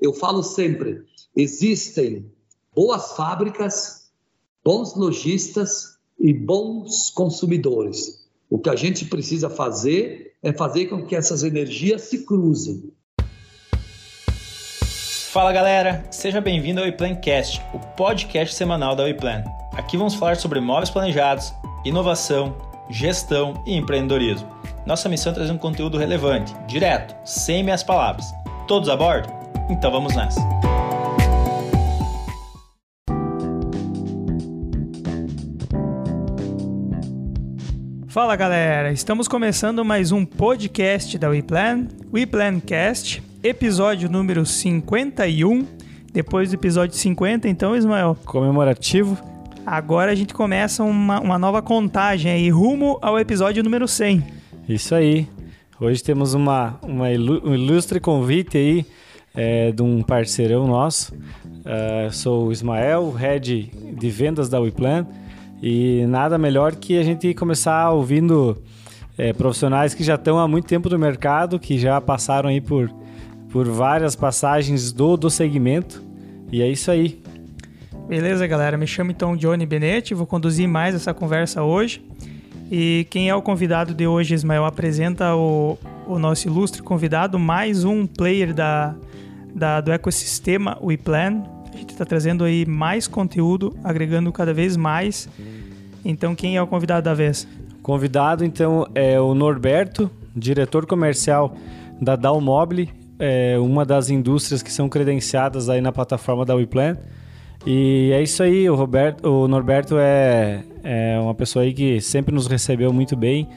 eu falo sempre, existem boas fábricas, bons lojistas e bons consumidores. O que a gente precisa fazer é fazer com que essas energias se cruzem. Fala galera, seja bem-vindo ao WePlancast, o podcast semanal da WePlan. Aqui vamos falar sobre móveis planejados, inovação, gestão e empreendedorismo. Nossa missão é trazer um conteúdo relevante, direto, sem meias palavras. Todos a bordo? Então vamos nessa! Fala galera, estamos começando mais um podcast da WePlan, WePlancast, episódio número 51. Depois do episódio 50, então, Ismael. Comemorativo. Agora a gente começa uma, uma nova contagem aí, rumo ao episódio número 100. Isso aí. Hoje temos uma, uma ilu um ilustre convite aí é, de um parceirão nosso. Uh, sou o Ismael, head de vendas da WePlan. E nada melhor que a gente começar ouvindo é, profissionais que já estão há muito tempo no mercado, que já passaram aí por, por várias passagens do, do segmento. E é isso aí. Beleza, galera? Me chamo então Johnny Benetti, vou conduzir mais essa conversa hoje. E quem é o convidado de hoje, Ismael? Apresenta o, o nosso ilustre convidado, mais um player da, da, do ecossistema WePlan, a gente está trazendo aí mais conteúdo, agregando cada vez mais. Então, quem é o convidado da vez? Convidado, então, é o Norberto, diretor comercial da Dalmobile, é uma das indústrias que são credenciadas aí na plataforma da WePlan. E é isso aí, o, Roberto, o Norberto é, é uma pessoa aí que sempre nos recebeu muito bem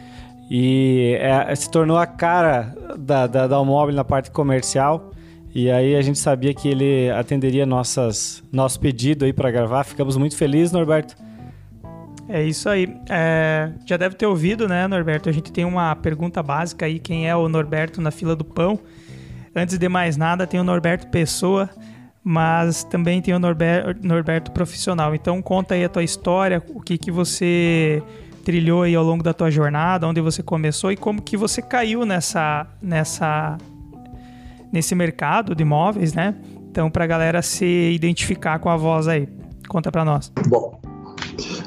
e é, se tornou a cara da, da Dalmobile na parte comercial. E aí a gente sabia que ele atenderia nossas, nosso pedido aí para gravar. Ficamos muito felizes, Norberto. É isso aí. É, já deve ter ouvido, né, Norberto? A gente tem uma pergunta básica aí: quem é o Norberto na fila do pão? Antes de mais nada, tem o Norberto Pessoa, mas também tem o Norberto, Norberto Profissional. Então, conta aí a tua história, o que, que você trilhou aí ao longo da tua jornada, onde você começou e como que você caiu nessa, nessa nesse mercado de imóveis, né? Então, para a galera se identificar com a voz aí. Conta para nós. Bom,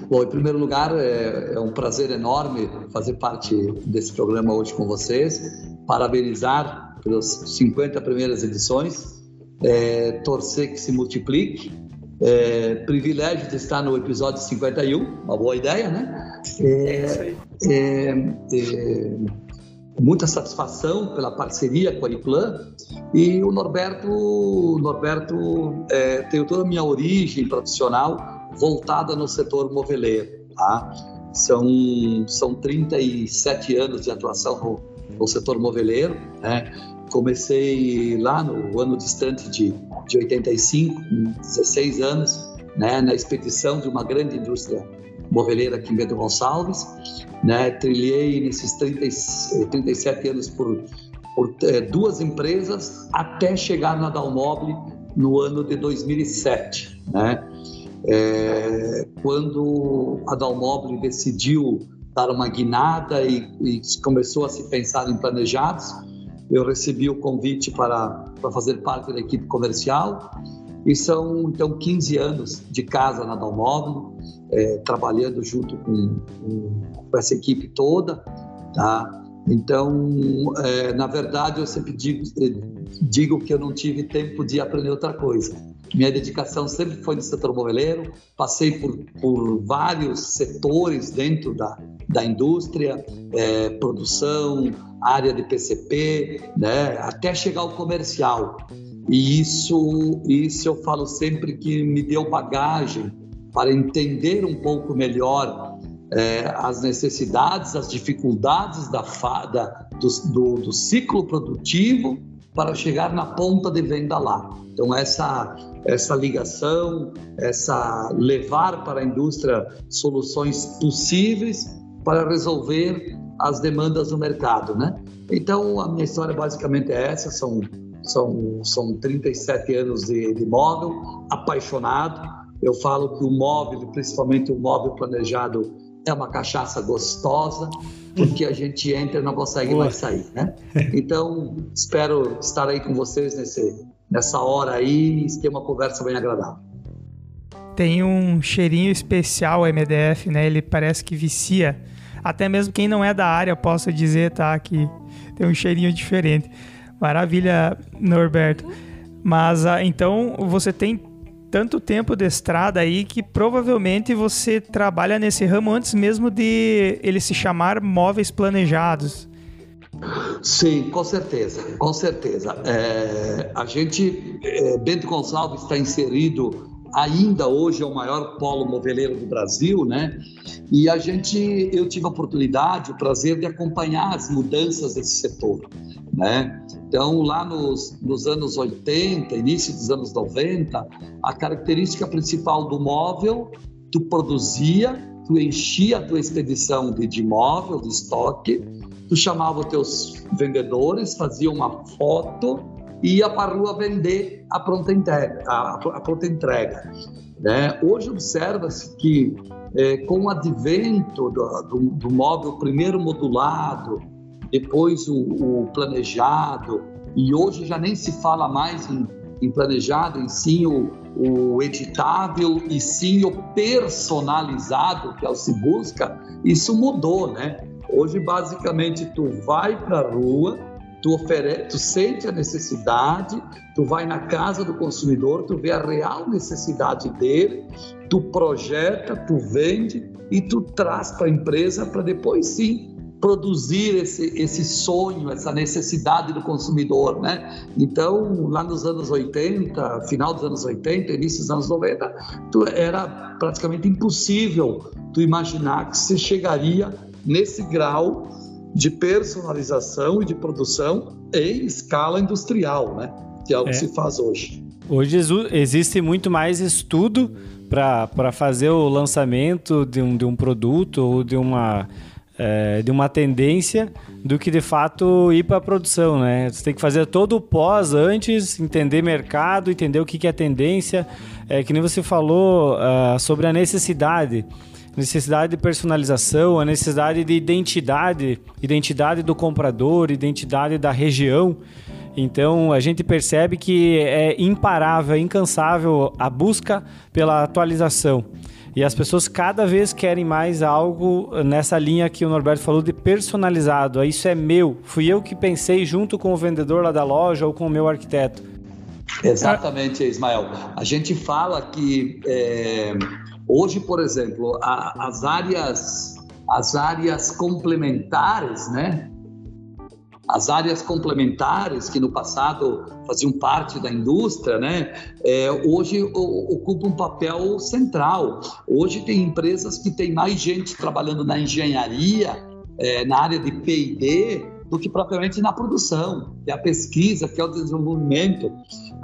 Bom, em primeiro lugar, é, é, um prazer enorme fazer parte desse programa hoje com vocês. Parabenizar pelas 50 primeiras edições, é, torcer que se multiplique. É, privilégio de estar no episódio 51, uma boa ideia, né? É, é isso aí. Muita satisfação pela parceria com a Iplan e o Norberto, Norberto é, tem toda a minha origem profissional voltada no setor moveleiro, tá? São, são 37 anos de atuação no, no setor moveleiro, né? Comecei lá no ano distante de, de 85, com 16 anos, né? Na expedição de uma grande indústria moveleira aqui em Bento Gonçalves né? Trilhei nesses 30, 37 anos por, por é, duas empresas até chegar na Dalmobile no ano de 2007, né? É, quando a Dalmobile decidiu dar uma guinada e, e, começou a se pensar em planejados, eu recebi o convite para, para fazer parte da equipe comercial e são então 15 anos de casa na Dalmobile, é, trabalhando junto com, com, essa equipe toda, tá? Então, é, na verdade, eu sempre digo, digo que eu não tive tempo de aprender outra coisa. Minha dedicação sempre foi no setor moveleiro, passei por, por vários setores dentro da, da indústria, é, produção, área de PCP, né, até chegar ao comercial. E isso, isso eu falo sempre que me deu bagagem para entender um pouco melhor é, as necessidades, as dificuldades da, da do, do, do, ciclo produtivo para chegar na ponta de venda lá. Então essa essa ligação, essa levar para a indústria soluções possíveis para resolver as demandas do mercado, né? Então a minha história basicamente é essa, são são, são 37 anos de, de móvel, apaixonado, eu falo que o móvel, principalmente o móvel planejado, é uma cachaça gostosa, porque a gente entra e não consegue mais sair, né? Então, espero estar aí com vocês nesse, nessa hora aí e ter uma conversa bem agradável. Tem um cheirinho especial o MDF, né? Ele parece que vicia. Até mesmo quem não é da área possa dizer, tá? Que tem um cheirinho diferente. Maravilha, Norberto. Mas ah, então você tem tanto tempo de estrada aí que provavelmente você trabalha nesse ramo antes mesmo de ele se chamar móveis planejados. Sim, com certeza, com certeza. É, a gente, é, Bento Gonçalves está inserido ainda hoje é o maior polo moveleiro do Brasil, né? E a gente, eu tive a oportunidade, o prazer de acompanhar as mudanças desse setor, né? Então, lá nos, nos anos 80, início dos anos 90, a característica principal do móvel, tu produzia, tu enchia a tua expedição de, de móvel, de estoque, tu chamava teus vendedores, fazia uma foto e ia para a rua vender a pronta entrega. A, a pronta entrega né? Hoje observa-se que é, com o advento do, do, do, móvel primeiro modulado, depois o, o, planejado, e hoje já nem se fala mais em, em planejado, em sim o, o editável e sim o personalizado que é o se busca, isso mudou, né? Hoje basicamente tu vai para a rua, tu, tu sente a necessidade, tu vai na casa do consumidor, tu vê a real necessidade dele, tu projeta, tu vende e tu traz para a empresa para depois sim produzir esse, esse sonho, essa necessidade do consumidor, né? Então, lá nos anos 80, final dos anos 80, início dos anos 90, tu, era praticamente impossível tu imaginar que você chegaria nesse grau de personalização e de produção em escala industrial, né? que é o que é. se faz hoje. Hoje existe muito mais estudo para fazer o lançamento de um, de um produto ou de uma, é, de uma tendência do que de fato ir para a produção, né? Você tem que fazer todo o pós antes, entender mercado, entender o que, que é tendência. É, que nem você falou uh, sobre a necessidade necessidade de personalização, a necessidade de identidade, identidade do comprador, identidade da região. Então a gente percebe que é imparável, é incansável a busca pela atualização. E as pessoas cada vez querem mais algo nessa linha que o Norberto falou de personalizado. Ah, isso é meu. Fui eu que pensei junto com o vendedor lá da loja ou com o meu arquiteto. Exatamente, Ismael. A gente fala que é, hoje, por exemplo, a, as áreas as áreas complementares, né? As áreas complementares, que no passado faziam parte da indústria, né, é, hoje ocupam um papel central. Hoje tem empresas que têm mais gente trabalhando na engenharia, é, na área de P&D, do que propriamente na produção, que é a pesquisa, que é o desenvolvimento.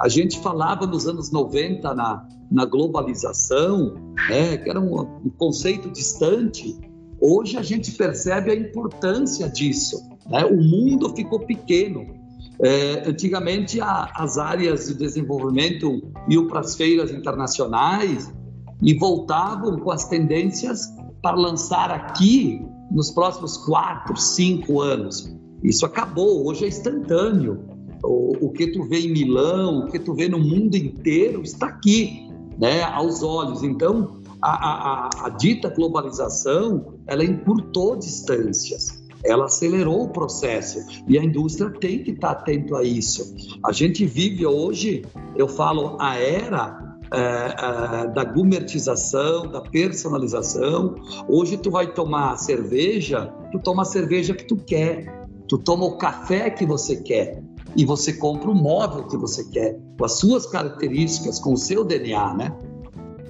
A gente falava nos anos 90 na, na globalização, né, que era um, um conceito distante, Hoje a gente percebe a importância disso. Né? O mundo ficou pequeno. É, antigamente, a, as áreas de desenvolvimento iam para as feiras internacionais e voltavam com as tendências para lançar aqui nos próximos quatro, cinco anos. Isso acabou, hoje é instantâneo. O, o, que tu vê em Milão, o que tu vê no mundo inteiro está aqui, né, aos olhos. Então, a, a, a dita globalização, ela encurtou distâncias ela acelerou o processo e a indústria tem que estar atento a isso. A gente vive hoje, eu falo, a era é, é, da gumertização, da personalização. Hoje tu vai tomar cerveja, tu toma a cerveja que tu quer, tu toma o café que você quer e você compra o móvel que você quer, com as suas características, com o seu DNA, né?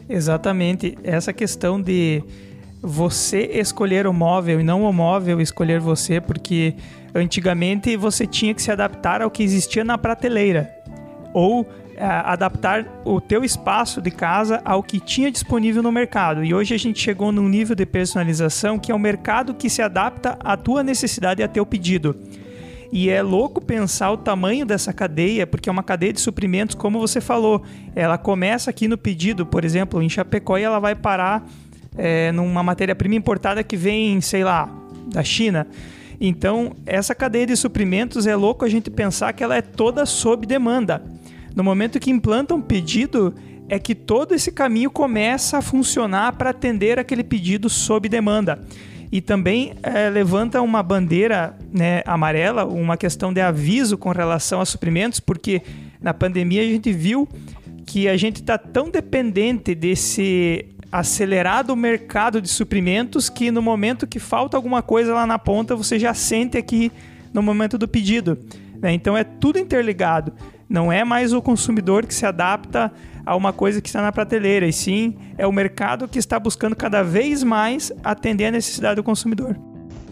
Exatamente. Essa questão de você escolher o móvel e não o móvel escolher você, porque antigamente você tinha que se adaptar ao que existia na prateleira ou é, adaptar o teu espaço de casa ao que tinha disponível no mercado. E hoje a gente chegou num nível de personalização que é o mercado que se adapta à tua necessidade e ao teu pedido. E é louco pensar o tamanho dessa cadeia, porque é uma cadeia de suprimentos, como você falou. Ela começa aqui no pedido, por exemplo, em Chapecó, e ela vai parar é, numa matéria-prima importada que vem, sei lá, da China. Então, essa cadeia de suprimentos é louco a gente pensar que ela é toda sob demanda. No momento que implanta um pedido, é que todo esse caminho começa a funcionar para atender aquele pedido sob demanda. E também é, levanta uma bandeira né, amarela, uma questão de aviso com relação a suprimentos, porque na pandemia a gente viu que a gente está tão dependente desse acelerado mercado de suprimentos que no momento que falta alguma coisa lá na ponta, você já sente aqui no momento do pedido. Né? Então é tudo interligado. Não é mais o consumidor que se adapta a uma coisa que está na prateleira, e sim é o mercado que está buscando cada vez mais atender a necessidade do consumidor.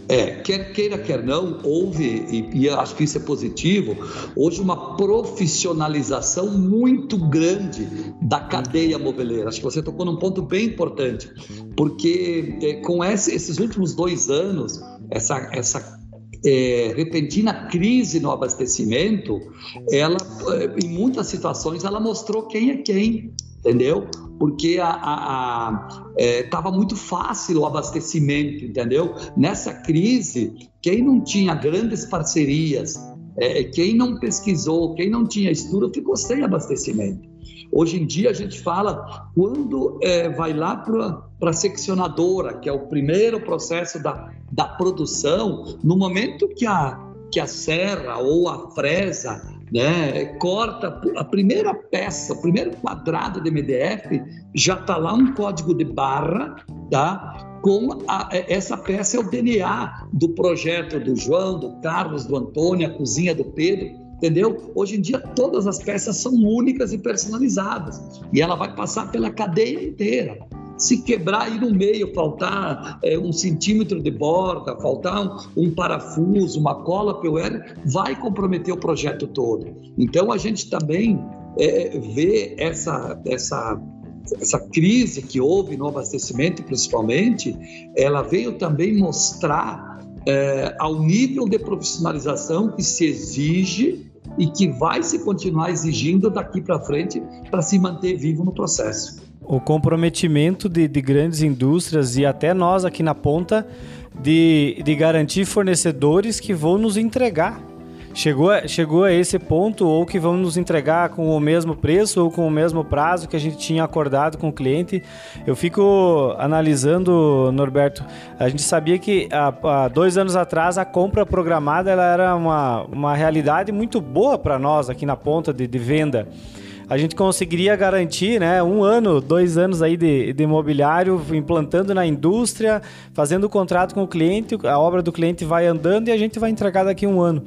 É, quer queira, quer não, houve, e, e, acho que isso é positivo, hoje uma profissionalização muito grande da cadeia moveleira. Acho que você tocou num ponto bem importante, porque é, com esse, esses últimos dois anos, essa, essa é, repentina crise no abastecimento, ela, é, em muitas situações, ela mostrou quem é quem, entendeu? Porque estava muito fácil o abastecimento, entendeu? Nessa crise, quem não tinha grandes parcerias, é, quem não pesquisou, quem não tinha estudo, ficou sem abastecimento. Hoje em dia a gente fala quando é, vai lá para a seccionadora, que é o primeiro processo da, da produção, no momento que a, que a serra ou a fresa né, corta a primeira peça, o primeiro quadrado de MDF, já está lá um código de barra, tá? Com a, essa peça é o DNA do projeto do João, do Carlos, do Antônio, a cozinha do Pedro, entendeu? Hoje em dia todas as peças são únicas e personalizadas e ela vai passar pela cadeia inteira. Se quebrar aí no meio, faltar é, um centímetro de borda, faltar um, um parafuso, uma cola PUR, vai comprometer o projeto todo. Então a gente também é, vê essa, essa, essa crise que houve no abastecimento, principalmente, ela veio também mostrar é, ao nível de profissionalização que se exige e que vai se continuar exigindo daqui para frente para se manter vivo no processo o comprometimento de, de, grandes indústrias e até nós aqui na ponta de, de garantir fornecedores que vão nos entregar. Chegou, chegou a esse ponto, ou que vão nos entregar com o mesmo preço ou com o mesmo prazo que a gente tinha acordado com o cliente. Eu fico analisando, Norberto, a gente sabia que há, há dois anos atrás a compra programada ela era uma, uma realidade muito boa para nós aqui na ponta de, de venda a gente conseguiria garantir né, um ano, dois anos aí de, de imobiliário, implantando na indústria, fazendo o contrato com o cliente, a obra do cliente vai andando e a gente vai entregar daqui a um ano.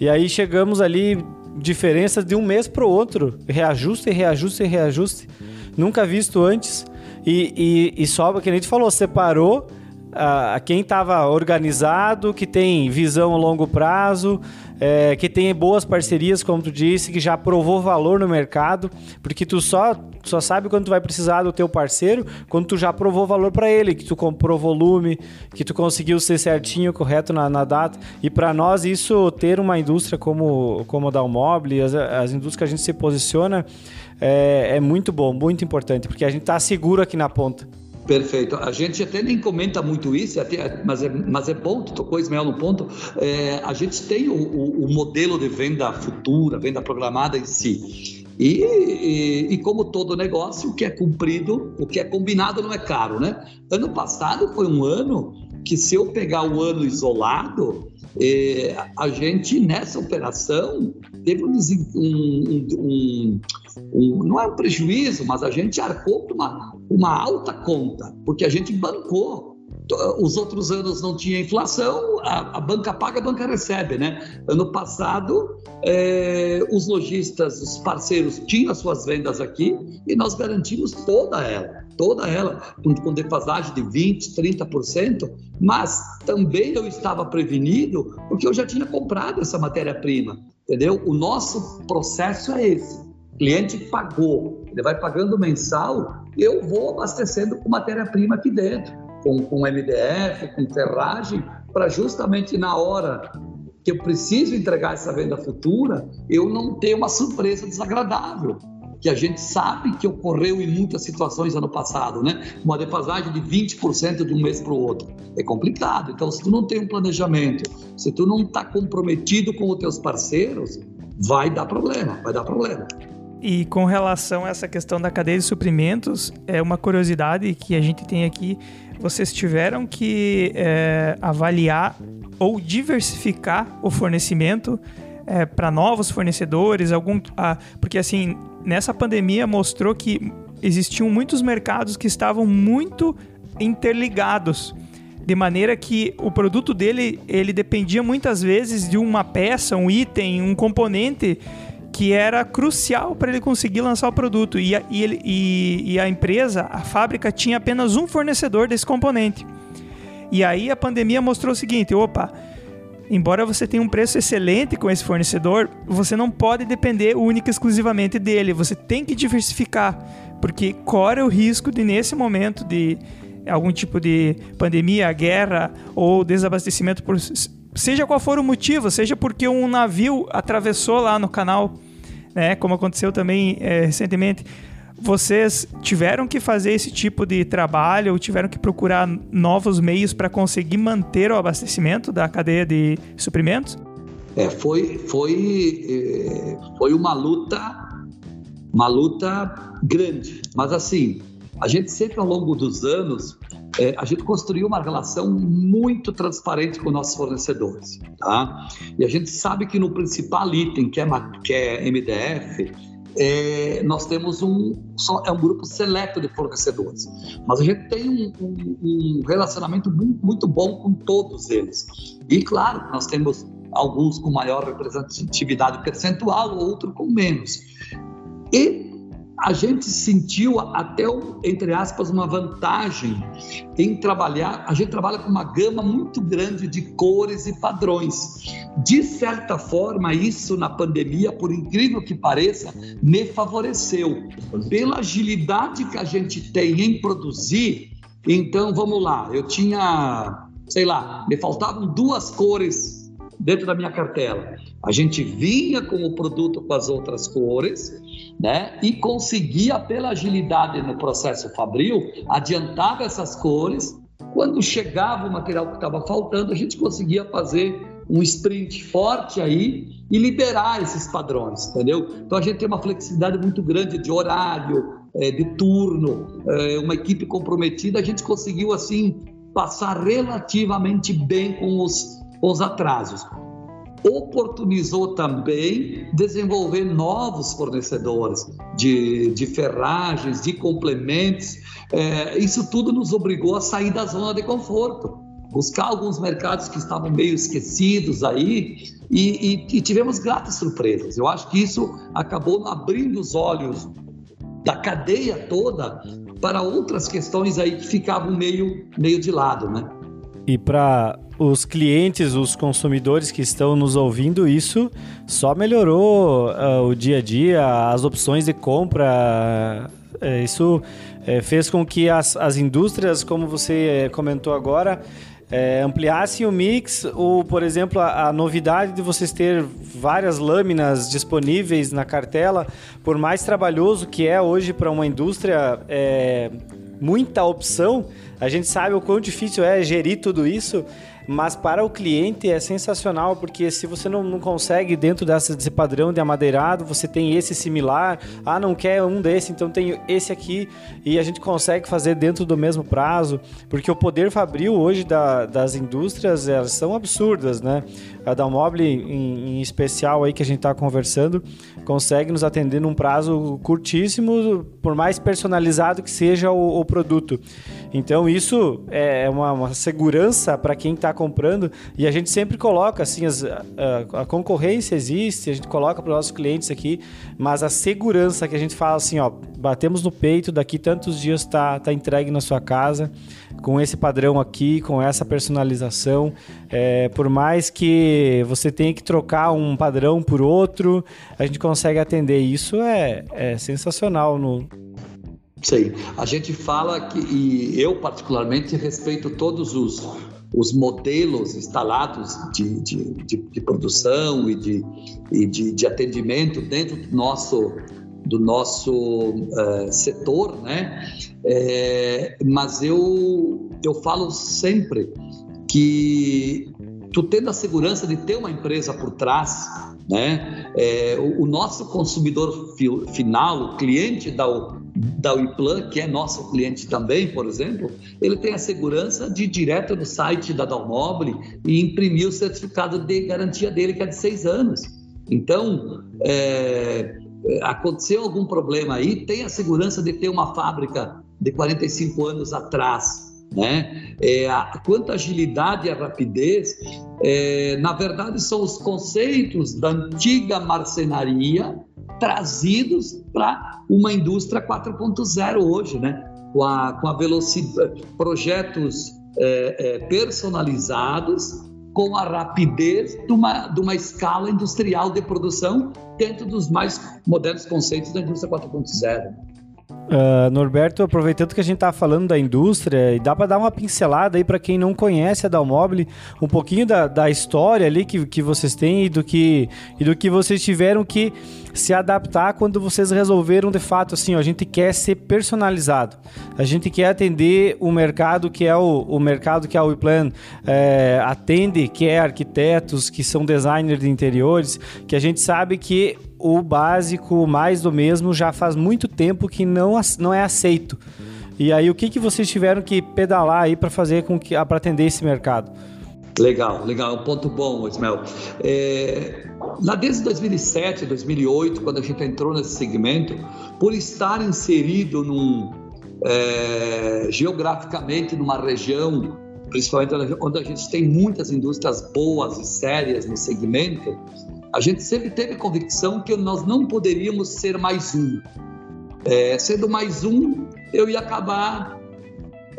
E aí chegamos ali, diferenças de um mês para o outro, reajuste, reajuste, reajuste, nunca visto antes. E, e, e sobra, que a gente falou, separou a, quem estava organizado, que tem visão a longo prazo, é, que tem boas parcerias, como tu disse, que já provou valor no mercado, porque tu só, só sabe quando tu vai precisar do teu parceiro, quando tu já provou valor para ele, que tu comprou volume, que tu conseguiu ser certinho, correto na, na data. E para nós isso ter uma indústria como como a Dalmobile, as, as indústrias que a gente se posiciona é, é muito bom, muito importante, porque a gente está seguro aqui na ponta. Perfeito. A gente até nem comenta muito isso, até, mas, é, mas é bom, tu tocou Ismael no ponto. É, a gente tem o, o, o, modelo de venda futura, venda programada em si. E, e, e, como todo negócio, o que é cumprido, o que é combinado não é caro, né? Ano passado foi um ano que se eu pegar o ano isolado, é, a gente nessa operação teve um, um, um, um, não é um prejuízo, mas a gente arcou com uma, uma alta conta, porque a gente bancou. Os outros anos não tinha inflação, a, a banca paga, a banca recebe, né? Ano passado, é, os lojistas, os parceiros tinham as suas vendas aqui e nós garantimos toda ela, toda ela, com, com defasagem de 20%, 30%, mas também eu estava prevenido porque eu já tinha comprado essa matéria-prima, entendeu? O nosso processo é esse cliente pagou, ele vai pagando mensal, eu vou abastecendo com matéria-prima aqui dentro, com, com MDF, com ferragem, para justamente na hora que eu preciso entregar essa venda futura, eu não ter uma surpresa desagradável, que a gente sabe que ocorreu em muitas situações ano passado, né? Uma defasagem de 20% de um mês para o outro. É complicado. Então, se tu não tem um planejamento, se tu não está comprometido com os teus parceiros, vai dar problema, vai dar problema. E com relação a essa questão da cadeia de suprimentos, é uma curiosidade que a gente tem aqui. Vocês tiveram que é, avaliar ou diversificar o fornecimento é, para novos fornecedores, algum, ah, porque assim nessa pandemia mostrou que existiam muitos mercados que estavam muito interligados de maneira que o produto dele ele dependia muitas vezes de uma peça, um item, um componente que era crucial para ele conseguir lançar o produto e a, e, ele, e, e a empresa, a fábrica tinha apenas um fornecedor desse componente. E aí a pandemia mostrou o seguinte: opa, embora você tenha um preço excelente com esse fornecedor, você não pode depender única e exclusivamente dele. Você tem que diversificar, porque corre o risco de nesse momento de algum tipo de pandemia, guerra ou desabastecimento por seja qual for o motivo, seja porque um navio atravessou lá no canal, né, como aconteceu também é, recentemente, vocês tiveram que fazer esse tipo de trabalho ou tiveram que procurar novos meios para conseguir manter o abastecimento da cadeia de suprimentos? É, foi, foi, é, foi uma luta, uma luta grande. Mas assim, a gente sempre ao longo dos anos, é, a gente construiu uma relação muito transparente com nossos fornecedores, tá? E a gente sabe que no principal item, que é, que é MDF, é, nós temos um, só, é um grupo seleto de fornecedores, mas a gente tem um, um, um relacionamento muito, muito bom com todos eles. E claro, nós temos alguns com maior representatividade percentual, outros com menos. E a gente sentiu até, entre aspas, uma vantagem em trabalhar. A gente trabalha com uma gama muito grande de cores e padrões. De certa forma, isso na pandemia, por incrível que pareça, me favoreceu. Pela agilidade que a gente tem em produzir, então vamos lá, eu tinha, sei lá, me faltavam duas cores dentro da minha cartela. A gente vinha com o produto com as outras cores, né? E conseguia, pela agilidade no processo fabril, adiantar essas cores. Quando chegava o material que estava faltando, a gente conseguia fazer um sprint forte aí e liberar esses padrões, entendeu? Então a gente tem uma flexibilidade muito grande de horário, é, de turno, é, uma equipe comprometida, a gente conseguiu assim passar relativamente bem com os os atrasos. Oportunizou também desenvolver novos fornecedores de, de ferragens, de complementos. É, isso tudo nos obrigou a sair da zona de conforto, buscar alguns mercados que estavam meio esquecidos aí e, e, e tivemos gratas surpresas. Eu acho que isso acabou abrindo os olhos da cadeia toda para outras questões aí que ficavam meio, meio de lado, né? E para os clientes, os consumidores que estão nos ouvindo, isso só melhorou uh, o dia a dia, as opções de compra. Uh, isso uh, fez com que as, as indústrias, como você comentou agora, é, ampliassem o mix, ou, por exemplo, a, a, novidade de vocês ter várias lâminas disponíveis na cartela, por mais trabalhoso que é hoje para uma indústria, é, muita opção, a gente sabe o quão difícil é gerir tudo isso, mas para o cliente é sensacional, porque se você não, não consegue dentro dessa, desse padrão de amadeirado, você tem esse similar, ah, não quer um desse, então tem esse aqui, e a gente consegue fazer dentro do mesmo prazo, porque o poder fabril hoje da, das indústrias, elas são absurdas, né? A Dalmobile, em, em especial aí que a gente está conversando, consegue nos atender num prazo curtíssimo, por mais personalizado que seja o, o produto. Então isso é uma, uma segurança para quem está comprando e a gente sempre coloca assim as, a, a, concorrência existe, a gente coloca para os nossos clientes aqui, mas a segurança que a gente fala assim, ó, batemos no peito, daqui tantos dias está tá entregue na sua casa com esse padrão aqui, com essa personalização. É, por mais que você tenha que trocar um padrão por outro, a gente consegue atender. Isso é, é sensacional no, Sim, a gente fala que, e eu particularmente respeito todos os, os modelos instalados de, de, de, de produção e, de, e de, de, atendimento dentro do nosso, do nosso uh, setor, né? É, mas eu, eu falo sempre que tu tendo a segurança de ter uma empresa por trás, né? É, o, o, nosso consumidor fi, final, o cliente da, da Uiplan, que é nosso cliente também, por exemplo, ele tem a segurança de ir direto no site da Dalmobile e imprimir o certificado de garantia dele, que é de seis anos. Então, é, aconteceu algum problema aí, tem a segurança de ter uma fábrica de 45 anos atrás. Né? É, a, quanto à agilidade e a rapidez, é, na verdade, são os conceitos da antiga marcenaria trazidos para uma indústria 4.0 hoje, né? com a, com a velocidade, projetos é, é, personalizados com a rapidez de uma, de uma escala industrial de produção dentro dos mais modernos conceitos da indústria 4.0. Uh, Norberto, aproveitando que a gente está falando da indústria, e dá para dar uma pincelada aí para quem não conhece a Dalmobile, um pouquinho da, da história ali que, que vocês têm e do que, e do que vocês tiveram que se adaptar quando vocês resolveram de fato assim, ó, a gente quer ser personalizado, a gente quer atender o mercado que é o, o mercado que a WePlan é, atende, que é arquitetos, que são designers de interiores, que a gente sabe que o básico, mais do mesmo, já faz muito tempo que não, não é aceito. E aí, o que, que vocês tiveram que pedalar aí para fazer com que para atender esse mercado? Legal, legal, ponto bom, Ismael. É, lá desde 2007, 2008, quando a gente entrou nesse segmento, por estar inserido num, é, geograficamente numa região, principalmente onde a gente tem muitas indústrias boas e sérias no segmento, a gente sempre teve convicção que nós não poderíamos ser mais um. É, sendo mais um, eu ia acabar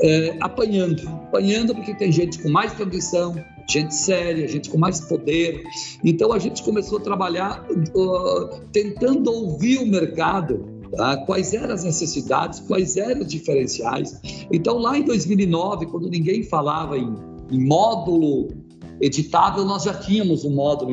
é, apanhando. Apanhando porque tem gente com mais tradição, gente séria, gente com mais poder. Então a gente começou a trabalhar uh, tentando ouvir o mercado, tá? quais eram as necessidades, quais eram os diferenciais. Então lá em 2009, quando ninguém falava em, em módulo editável, nós já tínhamos um módulo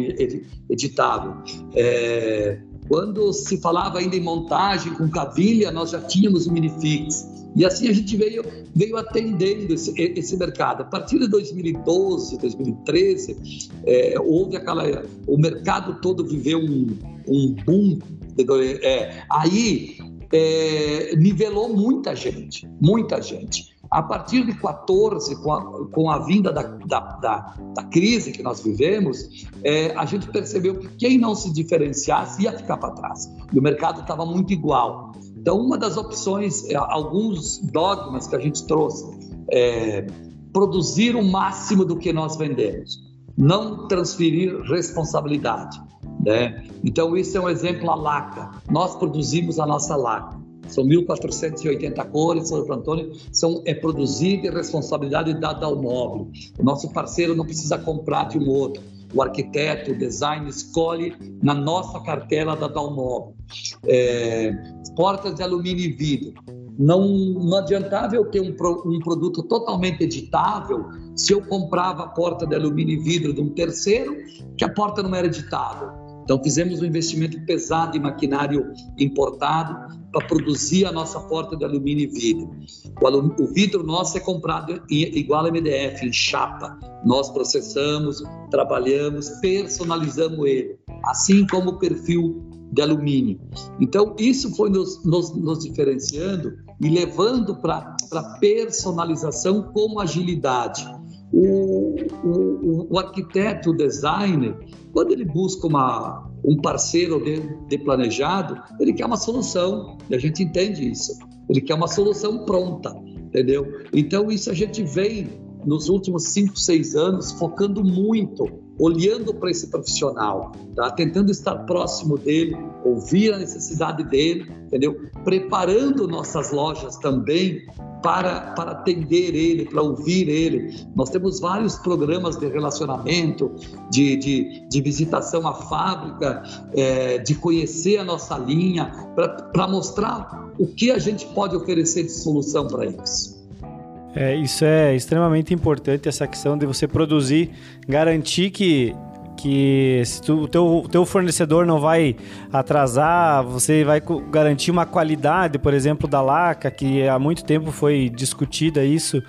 editável. É, quando se falava ainda em montagem com cavilha, nós já tínhamos um minifix. E assim a gente veio, veio atendendo esse, esse mercado. A partir de 2012, 2013, é, houve aquela. O mercado todo viveu um, um boom. É, aí é, nivelou muita gente, muita gente. A partir de 14, com a, com a vinda da, da, da, da, crise que nós vivemos, é, a gente percebeu que quem não se diferenciasse ia ficar para trás. E o mercado estava muito igual. Então, uma das opções, é, alguns dogmas que a gente trouxe, é produzir o máximo do que nós vendemos, não transferir responsabilidade. Né? Então, isso é um exemplo a laca. Nós produzimos a nossa laca. São 1.480 cores, São Antônio, são, é produzida e responsabilidade da Dalmobile. O nosso parceiro não precisa comprar de um outro. O arquiteto, o design escolhe na nossa cartela da Dalmobile. É, portas de alumínio e vidro. Não, não adiantava eu ter um, um produto totalmente editável se eu comprava a porta de alumínio e vidro de um terceiro, que a porta não era editável. Então, fizemos um investimento pesado em maquinário importado para produzir a nossa porta de alumínio e vidro. O, alum, o vidro nosso é comprado em, igual a MDF, em chapa. Nós processamos, trabalhamos, personalizamos ele, assim como o perfil de alumínio. Então, isso foi nos, nos, nos diferenciando e levando para personalização como agilidade. O, o, o, arquiteto, o designer, quando ele busca uma, um parceiro de, de, planejado, ele quer uma solução, e a gente entende isso. Ele quer uma solução pronta, entendeu? Então, isso a gente vem nos últimos cinco, seis anos focando muito, olhando para esse profissional, tá? tentando estar próximo dele, ouvir a necessidade dele, entendeu? Preparando nossas lojas também para, para atender ele, para ouvir ele. Nós temos vários programas de relacionamento, de, de, de visitação à fábrica, é, de conhecer a nossa linha, para mostrar o que a gente pode oferecer de solução para eles. É, isso é extremamente importante, essa questão de você produzir, garantir que que se tu, o teu, teu fornecedor não vai atrasar, você vai garantir uma qualidade, por exemplo, da laca, que há muito tempo foi discutida isso,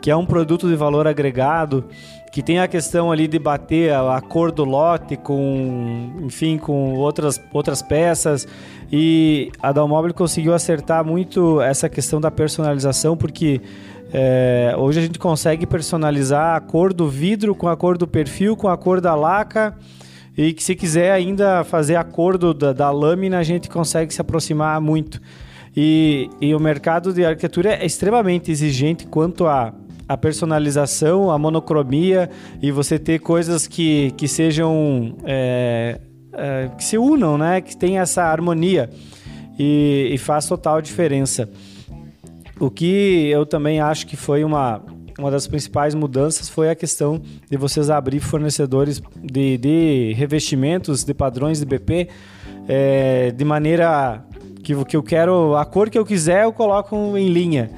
que é um produto de valor agregado. que tem a questão ali de bater a, a cor do lote com, enfim, com outras, outras peças. E a Dalmobile conseguiu acertar muito essa questão da personalização, porque é, hoje a gente consegue personalizar a cor do vidro com a cor do perfil, com a cor da laca. E que se quiser ainda fazer a cor da, da lâmina, a gente consegue se aproximar muito. E, e, o mercado de arquitetura é extremamente exigente quanto a a personalização, a monocromia e você ter coisas que, que sejam. É, é, que se unam, né? Que tem essa harmonia e, e faz total diferença. O que eu também acho que foi uma, uma das principais mudanças foi a questão de vocês abrir fornecedores de, de revestimentos, de padrões de BP, é, de maneira que, que eu quero, a cor que eu quiser, eu coloco em linha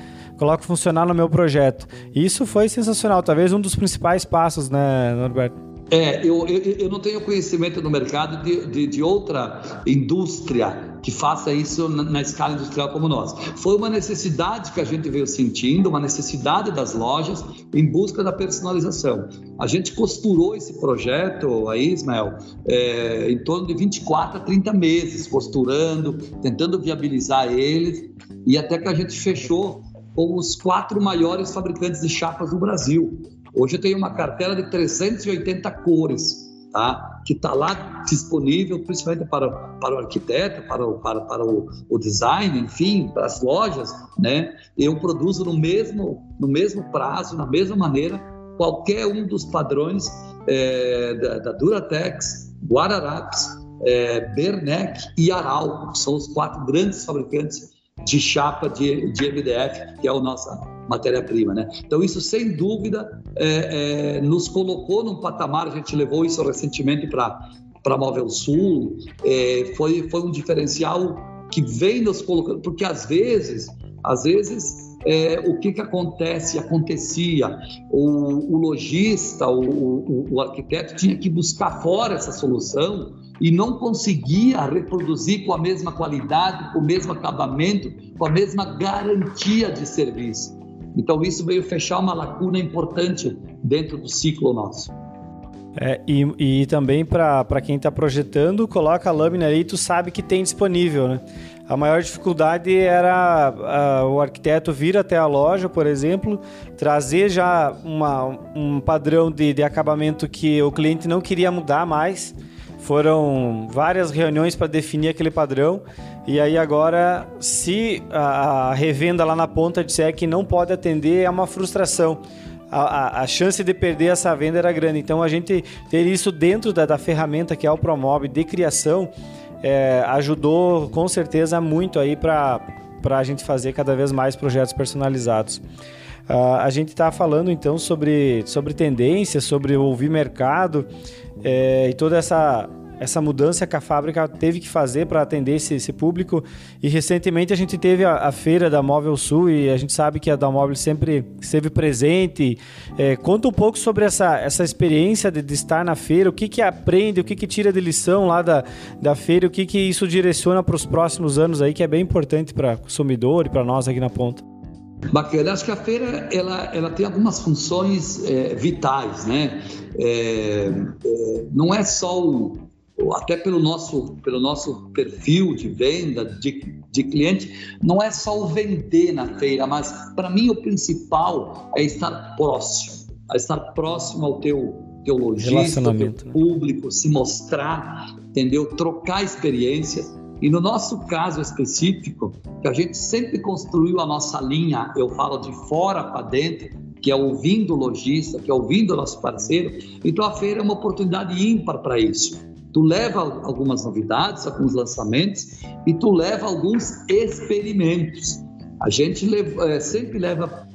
coloco funcionar no meu projeto. Isso foi sensacional, talvez um dos principais passos, né, Norberto? É, eu, eu, eu não tenho conhecimento no mercado de, de, de outra indústria que faça isso na, na, escala industrial como nós. Foi uma necessidade que a gente veio sentindo, uma necessidade das lojas em busca da personalização. A gente costurou esse projeto aí, Ismael, é, em torno de 24 a 30 meses, costurando, tentando viabilizar ele, e até que a gente fechou com os quatro maiores fabricantes de chapas do Brasil. Hoje eu tenho uma cartela de 380 cores, tá? que está lá disponível, principalmente para, para o arquiteto, para o, para, para o, o design, enfim, para as lojas. Né? Eu produzo no mesmo, no mesmo prazo, na mesma maneira, qualquer um dos padrões é, da, da Duratex, Guararapes, é, Bernec e Aral, são os quatro grandes fabricantes de chapa de, de MDF, que é a nossa matéria-prima. Né? Então, isso, sem dúvida, é, é, nos colocou num patamar, a gente levou isso recentemente para Móvel Sul, é, foi, foi um diferencial que vem nos colocando, porque às vezes, às vezes, é, o que, que acontece, acontecia, o, o lojista, o, o, o arquiteto tinha que buscar fora essa solução e não conseguia reproduzir com a mesma qualidade, com o mesmo acabamento, com a mesma garantia de serviço. Então, isso veio fechar uma lacuna importante dentro do ciclo nosso. É, e, e também para quem está projetando, coloca a lâmina aí e tu sabe que tem disponível, né? A maior dificuldade era o arquiteto vir até a loja, por exemplo, trazer já uma, um padrão de, de acabamento que o cliente não queria mudar mais, foram várias reuniões para definir aquele padrão. E aí agora, se a, revenda lá na ponta disser que não pode atender, é uma frustração. A, a, a, chance de perder essa venda era grande. Então a gente ter isso dentro da, da ferramenta que é o Promob de criação é, ajudou com certeza muito aí para a gente fazer cada vez mais projetos personalizados. Uh, a gente está falando então sobre, sobre tendências, sobre ouvir mercado é, e toda essa, essa mudança que a fábrica teve que fazer para atender esse, esse, público. E recentemente a gente teve a, a, feira da Móvel Sul e a gente sabe que a da Móvel sempre esteve presente. É, conta um pouco sobre essa, essa experiência de, de, estar na feira, o que, que aprende, o que, que tira de lição lá da, da feira, o que, que isso direciona para os próximos anos aí, que é bem importante para o consumidor e para nós aqui na ponta. Bacana. Acho que a feira ela, ela tem algumas funções é, vitais, né? É, é, não é só o, até pelo nosso, pelo nosso perfil de venda, de, de cliente, não é só o vender na feira, mas para mim o principal é estar próximo, é estar próximo ao teu, teu lojista, teu né? público, se mostrar, entendeu? Trocar experiências. E no nosso caso específico, que a gente sempre construiu a nossa linha, eu falo de fora para dentro, que é ouvindo o lojista, que é ouvindo o nosso parceiro. Então a feira é uma oportunidade ímpar para isso. Tu leva algumas novidades, alguns lançamentos e tu leva alguns experimentos. A gente leva, é, sempre leva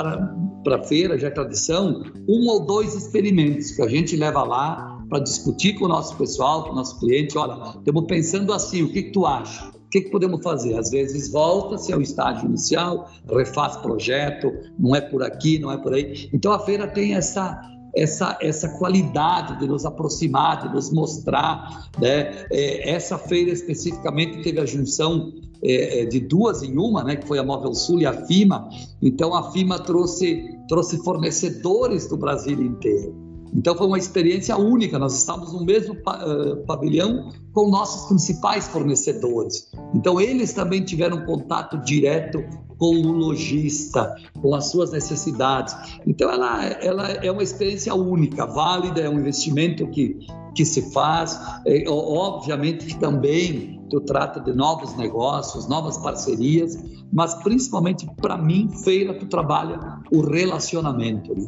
para a feira, já é tradição, um ou dois experimentos que a gente leva lá para discutir com o nosso pessoal, com o nosso cliente. Olha, estamos pensando assim, o que, que tu acha? O que, que podemos fazer? Às vezes volta-se ao estágio inicial, refaz projeto, não é por aqui, não é por aí. Então a feira tem essa essa, essa qualidade de nos aproximar, de nos mostrar. Né? É, essa feira especificamente teve a junção é, é de duas em uma, né? que foi a Móvel Sul e a FIMA. Então a FIMA trouxe, trouxe fornecedores do Brasil inteiro. Então foi uma experiência única. Nós estávamos no mesmo uh, pavilhão com nossos principais fornecedores. Então eles também tiveram contato direto com o lojista, com as suas necessidades. Então ela, ela é uma experiência única, válida, é um investimento que, que se faz. É, obviamente que também tu trata de novos negócios, novas parcerias, mas principalmente para mim, feira, tu trabalha o relacionamento. Né?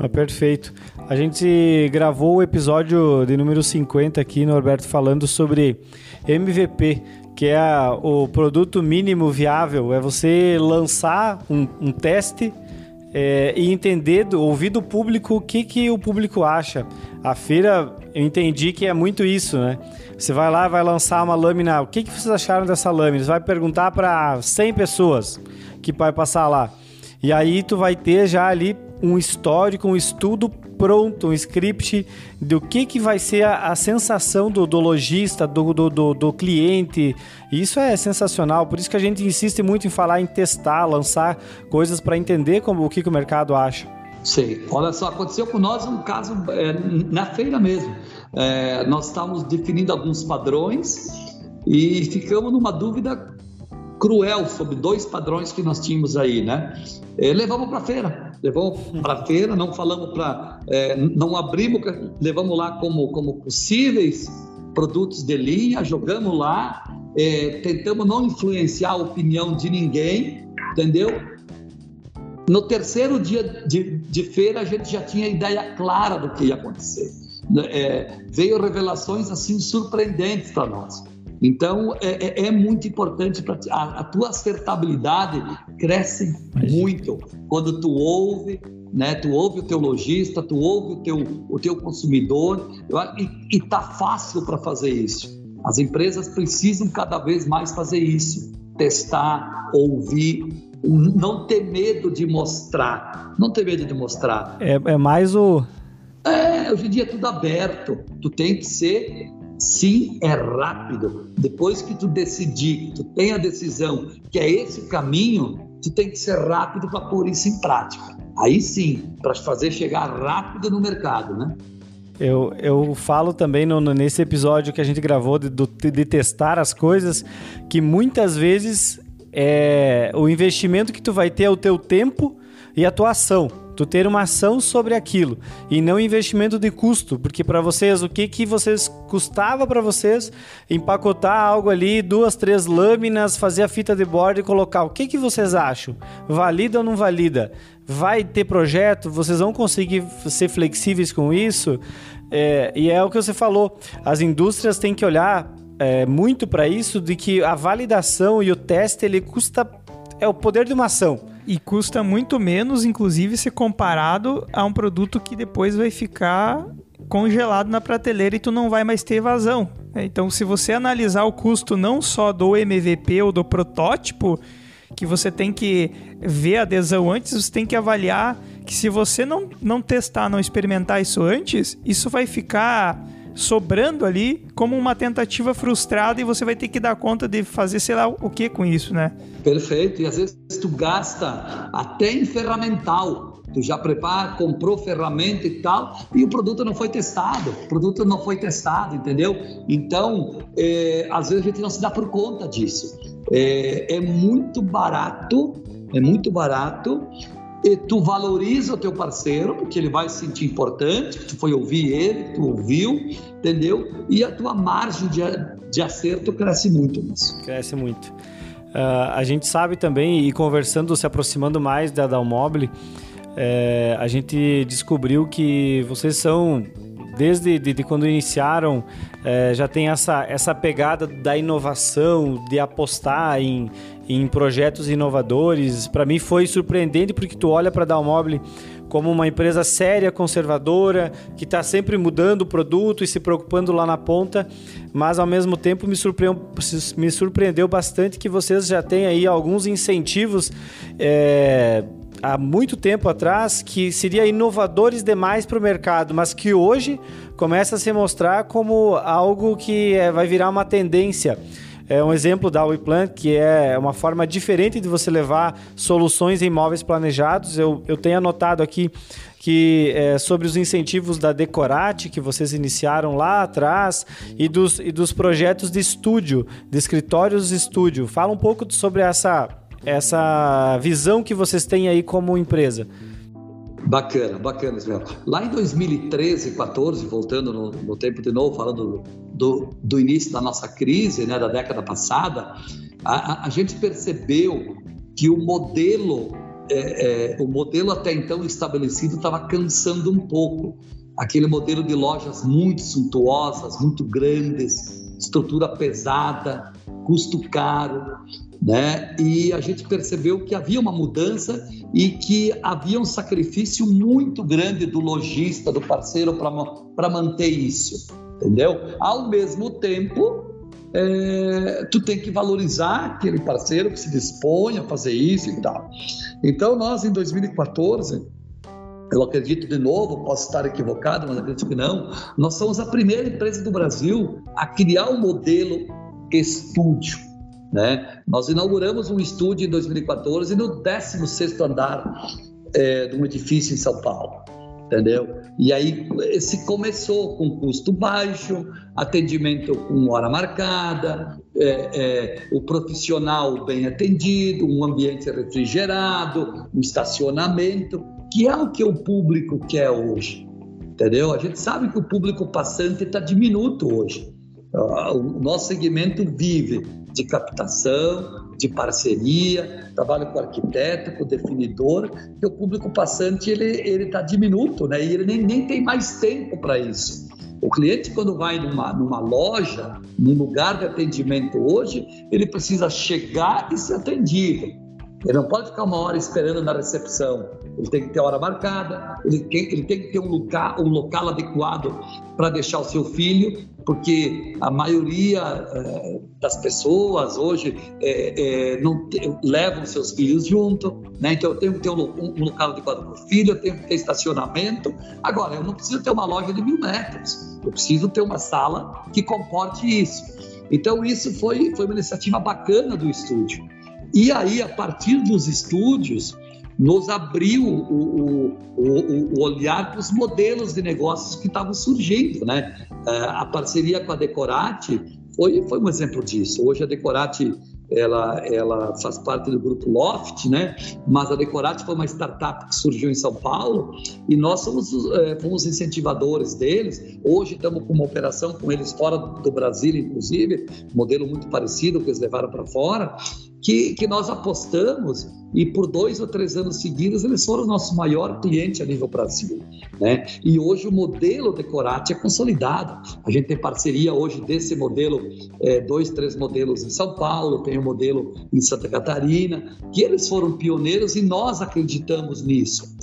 Ah, perfeito. A gente gravou o episódio de número 50 aqui, Norberto, falando sobre MVP, que é a, o produto mínimo viável. É você lançar um, um teste é, e entender, ouvir do público o que, que o público acha. A feira, eu entendi que é muito isso, né? Você vai lá, vai lançar uma lâmina. O que, que vocês acharam dessa lâmina? Você vai perguntar para 100 pessoas que vai passar lá. E aí tu vai ter já ali um histórico, um estudo pronto, um script do que, que vai ser a, a sensação do, do lojista, do, do, do, do cliente. Isso é sensacional, por isso que a gente insiste muito em falar em testar, lançar coisas para entender como, o que, que o mercado acha. Sim, olha só, aconteceu com nós um caso é, na feira mesmo. É, nós estávamos definindo alguns padrões e ficamos numa dúvida cruel sobre dois padrões que nós tínhamos aí, né? É, levamos para a feira, levamos para a feira, não falamos para, é, não abrimos, levamos lá como, como possíveis produtos de linha, jogamos lá, é, tentamos não influenciar a opinião de ninguém, entendeu? No terceiro dia de, de feira, a gente já tinha ideia clara do que ia acontecer. É, veio revelações assim surpreendentes para nós. Então, é, é, é muito importante para a, a, tua acertabilidade cresce muito quando tu ouve, né? Tu ouve o teu lojista, tu ouve o teu, o teu consumidor e, e tá fácil para fazer isso. As empresas precisam cada vez mais fazer isso, testar, ouvir, não ter medo de mostrar, não ter medo de mostrar. É, é mais o é, hoje em dia é tudo aberto. Tu tem que ser Sim, é rápido. Depois que tu decidir, tu tem a decisão que é esse o caminho, tu tem que ser rápido para pôr isso em prática. Aí sim, para fazer chegar rápido no mercado, né? Eu, eu falo também no, nesse episódio que a gente gravou de, de testar as coisas, que muitas vezes é, o investimento que tu vai ter é o teu tempo e a tua ação tu ter uma ação sobre aquilo e não investimento de custo, porque para vocês o que que vocês custava para vocês empacotar algo ali, duas, três lâminas, fazer a fita de borda e colocar. O que que vocês acham? Valida ou não valida? Vai ter projeto? Vocês vão conseguir ser flexíveis com isso? É, e é o que você falou. As indústrias têm que olhar é, muito para isso, de que a validação e o teste ele custa é o poder de uma ação. E custa muito menos, inclusive, se comparado a um produto que depois vai ficar congelado na prateleira e tu não vai mais ter evasão. Então, se você analisar o custo não só do MVP ou do protótipo, que você tem que ver a adesão antes, você tem que avaliar que se você não, não testar, não experimentar isso antes, isso vai ficar sobrando ali como uma tentativa frustrada e você vai ter que dar conta de fazer sei lá o que com isso, né? Perfeito. E às vezes tu gasta até em ferramental. Tu já prepara, comprou ferramenta e tal, e o produto não foi testado. O produto não foi testado, entendeu? Então, é, às vezes a gente não se dá por conta disso. É, é muito barato, é muito barato e tu valoriza o teu parceiro, porque ele vai se sentir importante, tu foi ouvir ele, tu ouviu, entendeu? E a tua margem de, de acerto cresce muito nisso. Cresce muito. Uh, a gente sabe também, e conversando, se aproximando mais da Dalmobile, é, a gente descobriu que vocês são, desde de, de quando iniciaram, é, já tem essa, essa pegada da inovação, de apostar em, em projetos inovadores. Para mim foi surpreendente porque tu olha para a Dalmobile como uma empresa séria, conservadora, que está sempre mudando o produto e se preocupando lá na ponta, mas ao mesmo tempo me surpreendeu, me surpreendeu bastante que vocês já têm aí alguns incentivos é, há muito tempo atrás que seria inovadores demais para o mercado, mas que hoje começa a se mostrar como algo que é, vai virar uma tendência. É um exemplo da WePlan, que é uma forma diferente de você levar soluções em imóveis planejados. Eu, eu tenho anotado aqui que é, sobre os incentivos da Decorate que vocês iniciaram lá atrás e dos, e dos projetos de estúdio, de escritórios de estúdio. Fala um pouco sobre essa, essa visão que vocês têm aí como empresa. Bacana, bacana, Ismael. Lá em 2013, 14, voltando no, no tempo de novo, falando do, do, início da nossa crise, né, da década passada, a, a, a gente percebeu que o modelo, é, é, o modelo até então estabelecido estava cansando um pouco. Aquele modelo de lojas muito suntuosas, muito grandes, estrutura pesada, custo caro, né? E a gente percebeu que havia uma mudança e que havia um sacrifício muito grande do lojista, do parceiro para manter isso, entendeu? Ao mesmo tempo, é, tu tem que valorizar aquele parceiro que se dispõe a fazer isso e tal. Então nós em 2014 eu acredito de novo, posso estar equivocado, mas acredito que não. Nós somos a primeira empresa do Brasil a criar um modelo estúdio. Né? Nós inauguramos um estúdio em 2014 no 16 andar é, de um edifício em São Paulo, entendeu? E aí se começou com custo baixo, atendimento com hora marcada, é, é, o profissional bem atendido, um ambiente refrigerado, um estacionamento, que é o que o público quer hoje, entendeu? A gente sabe que o público passante está diminuto hoje. O nosso segmento vive de captação, de parceria, trabalho com arquiteto, com definidor, que o público passante ele ele está diminuto, né? E ele nem, nem tem mais tempo para isso. O cliente quando vai numa, numa loja, num lugar de atendimento hoje, ele precisa chegar e ser atendido. Ele não pode ficar uma hora esperando na recepção. Ele tem que ter hora marcada, ele tem, ele tem que ter um local, um local adequado para deixar o seu filho, porque a maioria é, das pessoas hoje é, é, não te, levam seus filhos junto, né? Então eu tenho que ter um, um local adequado para o filho, eu tenho que ter estacionamento. Agora, eu não preciso ter uma loja de mil metros, eu preciso ter uma sala que comporte isso. Então isso foi, foi uma iniciativa bacana do estúdio. E aí, a partir dos estúdios, nos abriu o, o, o, o olhar para os modelos de negócios que estavam surgindo. Né? É, a parceria com a Decorate foi, foi um exemplo disso. Hoje a Decorate ela, ela faz parte do grupo Loft, né? Mas a Decorate foi uma startup que surgiu em São Paulo e nós somos é, fomos incentivadores deles. Hoje estamos com uma operação com eles fora do Brasil, inclusive, modelo muito parecido que eles levaram para fora que, que nós apostamos e por dois ou três anos seguidos eles foram o nosso maior cliente a nível Brasil. Né? E hoje o modelo Decorate é consolidado. A gente tem parceria hoje desse modelo, é, dois, três modelos em São Paulo, tem um modelo em Santa Catarina, que eles foram pioneiros e nós acreditamos nisso.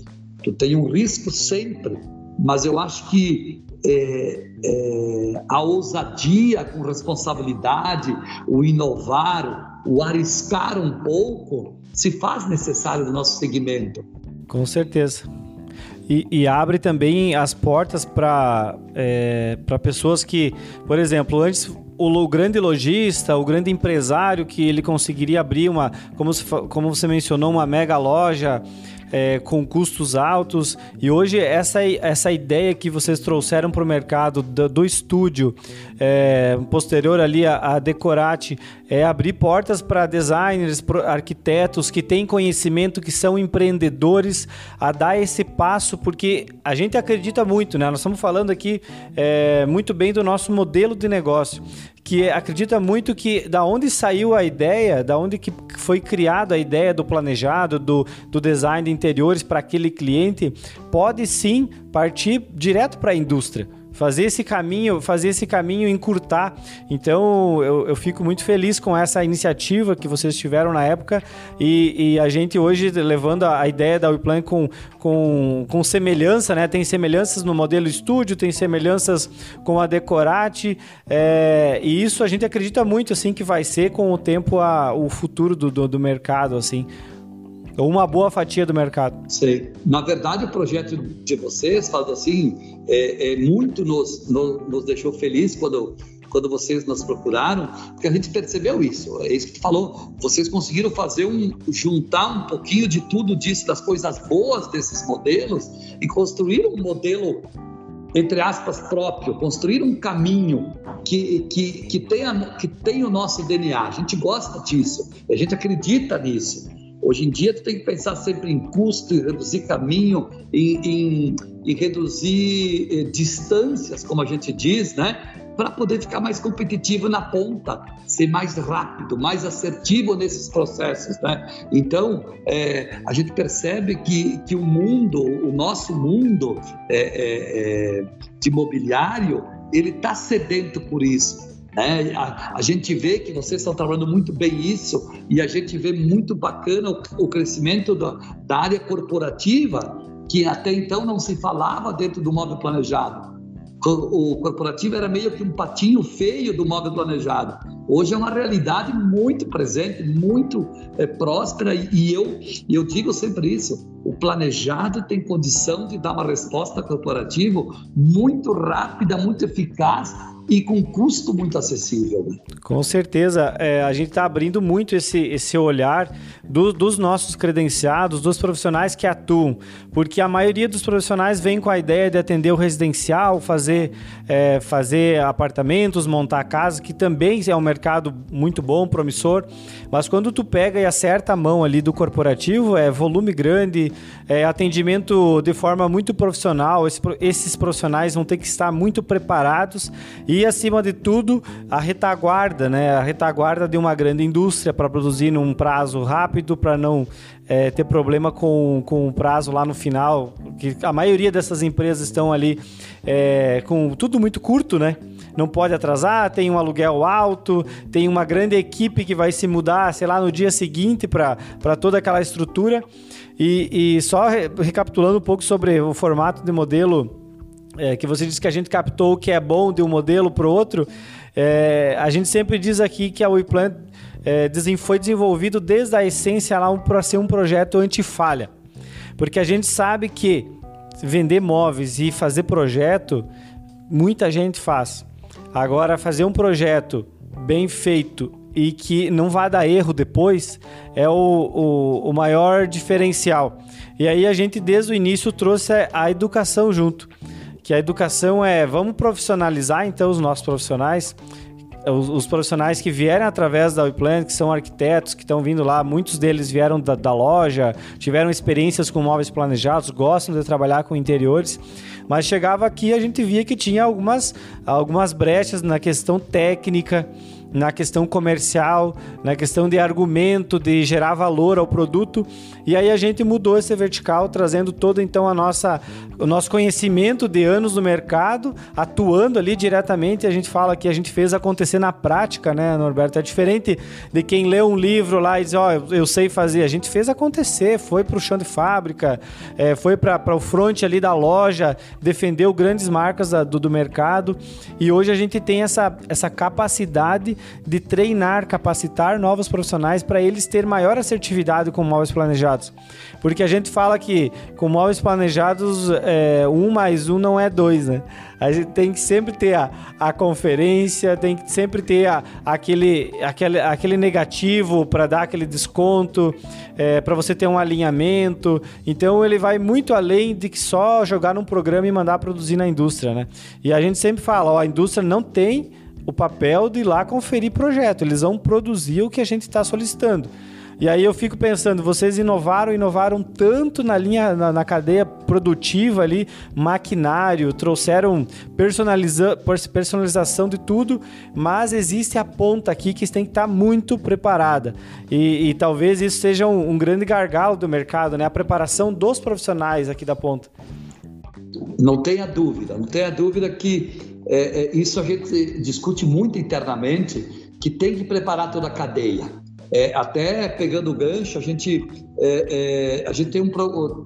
Tu tem um risco sempre, mas eu acho que é, é, a ousadia com responsabilidade, o inovar, o arriscar um pouco se faz necessário no nosso segmento. Com certeza. E, e abre também as portas para é, pessoas que, por exemplo, antes o, grande lojista, o grande empresário que ele conseguiria abrir uma, como, como você mencionou, uma mega loja é, com custos altos. E hoje essa, essa ideia que vocês trouxeram para o mercado do, do estúdio, é, posterior ali a, a Decorate, é abrir portas para designers, arquitetos que têm conhecimento, que são empreendedores, a dar esse passo, porque a gente acredita muito, né? Nós estamos falando aqui é, muito bem do nosso modelo de negócio que acredita muito que da onde saiu a ideia, da onde que foi criada a ideia do planejado, do, do design de interiores para aquele cliente, pode sim partir direto para a indústria fazer esse caminho, fazer esse caminho encurtar. Então eu, eu fico muito feliz com essa iniciativa que vocês tiveram na época e, e a gente hoje levando a, a ideia da WePlan com, com, com semelhança, né? Tem semelhanças no modelo estúdio, tem semelhanças com a Decorate é, e isso a gente acredita muito assim que vai ser com o tempo a, o futuro do, do, do mercado assim ou uma boa fatia do mercado. Sei. Na verdade, o projeto de vocês, falando assim, é, é muito nos, nos, nos, deixou feliz quando, quando vocês nos procuraram, porque a gente percebeu isso. É isso que tu falou. Vocês conseguiram fazer um juntar um pouquinho de tudo disso, das coisas boas desses modelos e construir um modelo entre aspas, próprio, construir um caminho que, que, que, tenha, que tenha o nosso DNA. A gente gosta disso, a gente acredita nisso. Hoje em dia, tu tem que pensar sempre em custo, em reduzir caminho, em, em, em reduzir eh, distâncias, como a gente diz, né? Para poder ficar mais competitivo na ponta, ser mais rápido, mais assertivo nesses processos, né? Então, é, a gente percebe que, que o mundo, o nosso mundo é, é, de imobiliário, ele está sedento por isso. É, a, a, gente vê que vocês estão trabalhando muito bem isso e a gente vê muito bacana o, o crescimento da, da área corporativa que até então não se falava dentro do móvel planejado. O corporativo era meio que um patinho feio do móvel planejado. Hoje é uma realidade muito presente, muito é, próspera e eu, eu digo sempre isso: o planejado tem condição de dar uma resposta corporativa muito rápida, muito eficaz e com custo muito acessível. Né? Com certeza, é, a gente está abrindo muito esse, esse olhar do, dos nossos credenciados, dos profissionais que atuam, porque a maioria dos profissionais vem com a ideia de atender o residencial, fazer, é, fazer apartamentos, montar casa, que também é um mercado muito bom, promissor, mas quando tu pega e acerta a mão ali do corporativo, é volume grande, é atendimento de forma muito profissional, esse, esses profissionais vão ter que estar muito preparados e e, acima de tudo, a retaguarda, né? A retaguarda de uma grande indústria para produzir num prazo rápido, para não é, ter problema com, com o prazo lá no final. Que a maioria dessas empresas estão ali é, com tudo muito curto, né? Não pode atrasar, tem um aluguel alto, tem uma grande equipe que vai se mudar, sei lá, no dia seguinte para toda aquela estrutura. E, e só recapitulando um pouco sobre o formato de modelo é, que você disse que a gente captou o que é bom de um modelo para o outro, é, a gente sempre diz aqui que a WePlan é, foi desenvolvido desde a essência lá para ser um projeto anti-falha. Porque a gente sabe que vender móveis e fazer projeto, muita gente faz. Agora, fazer um projeto bem feito e que não vai dar erro depois é o, o, o maior diferencial. E aí a gente, desde o início, trouxe a educação junto que a educação é vamos profissionalizar então os nossos profissionais, os, os profissionais que vierem através da WePlan, que são arquitetos, que estão vindo lá, muitos deles vieram da, da loja, tiveram experiências com móveis planejados, gostam de trabalhar com interiores, mas chegava aqui a gente via que tinha algumas, algumas brechas na questão técnica, na questão comercial, na questão de argumento, de gerar valor ao produto. E aí a gente mudou esse vertical, trazendo todo então a nossa, o nosso conhecimento de anos no mercado, atuando ali diretamente. A gente fala que a gente fez acontecer na prática, né, Norberto? É diferente de quem lê um livro lá e diz, ó, oh, eu sei fazer. A gente fez acontecer, foi para o chão de fábrica, é, foi para o front ali da loja, defendeu grandes marcas do, do mercado. E hoje a gente tem essa, essa capacidade de treinar, capacitar novos profissionais para eles terem maior assertividade com móveis planejados. Porque a gente fala que com móveis planejados, é, um mais um não é dois, né? A gente tem que sempre ter a, a conferência, tem que sempre ter a, aquele, aquele, aquele negativo para dar aquele desconto, é, para você ter um alinhamento. Então ele vai muito além de que só jogar num programa e mandar produzir na indústria, né? E a gente sempre fala, ó, a indústria não tem o papel de ir lá conferir projeto, eles vão produzir o que a gente está solicitando. E aí eu fico pensando, vocês inovaram, inovaram tanto na linha, na, na cadeia produtiva ali, maquinário, trouxeram personaliza, personalização de tudo, mas existe a ponta aqui que tem que estar tá muito preparada. E, e talvez isso seja um, um grande gargalo do mercado, né? A preparação dos profissionais aqui da ponta. Não tenha dúvida, não tenha dúvida que é, é, isso a gente discute muito internamente, que tem que preparar toda a cadeia. É, até pegando o gancho, a gente, é, é, a gente tem, um,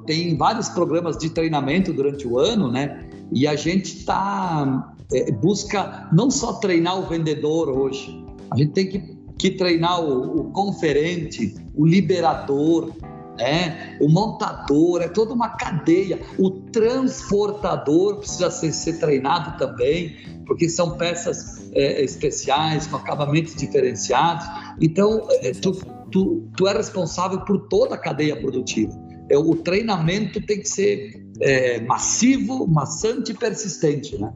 tem vários programas de treinamento durante o ano, né? E a gente tá, é, busca não só treinar o vendedor hoje, a gente tem que, que treinar o, o conferente, o liberador, né? o montador, é toda uma cadeia. O transportador precisa ser, ser treinado também, porque são peças é, especiais, com acabamentos diferenciados. Então, é, tu, tu, tu é responsável por toda a cadeia produtiva. É, o treinamento tem que ser é, massivo, maçante e persistente, né?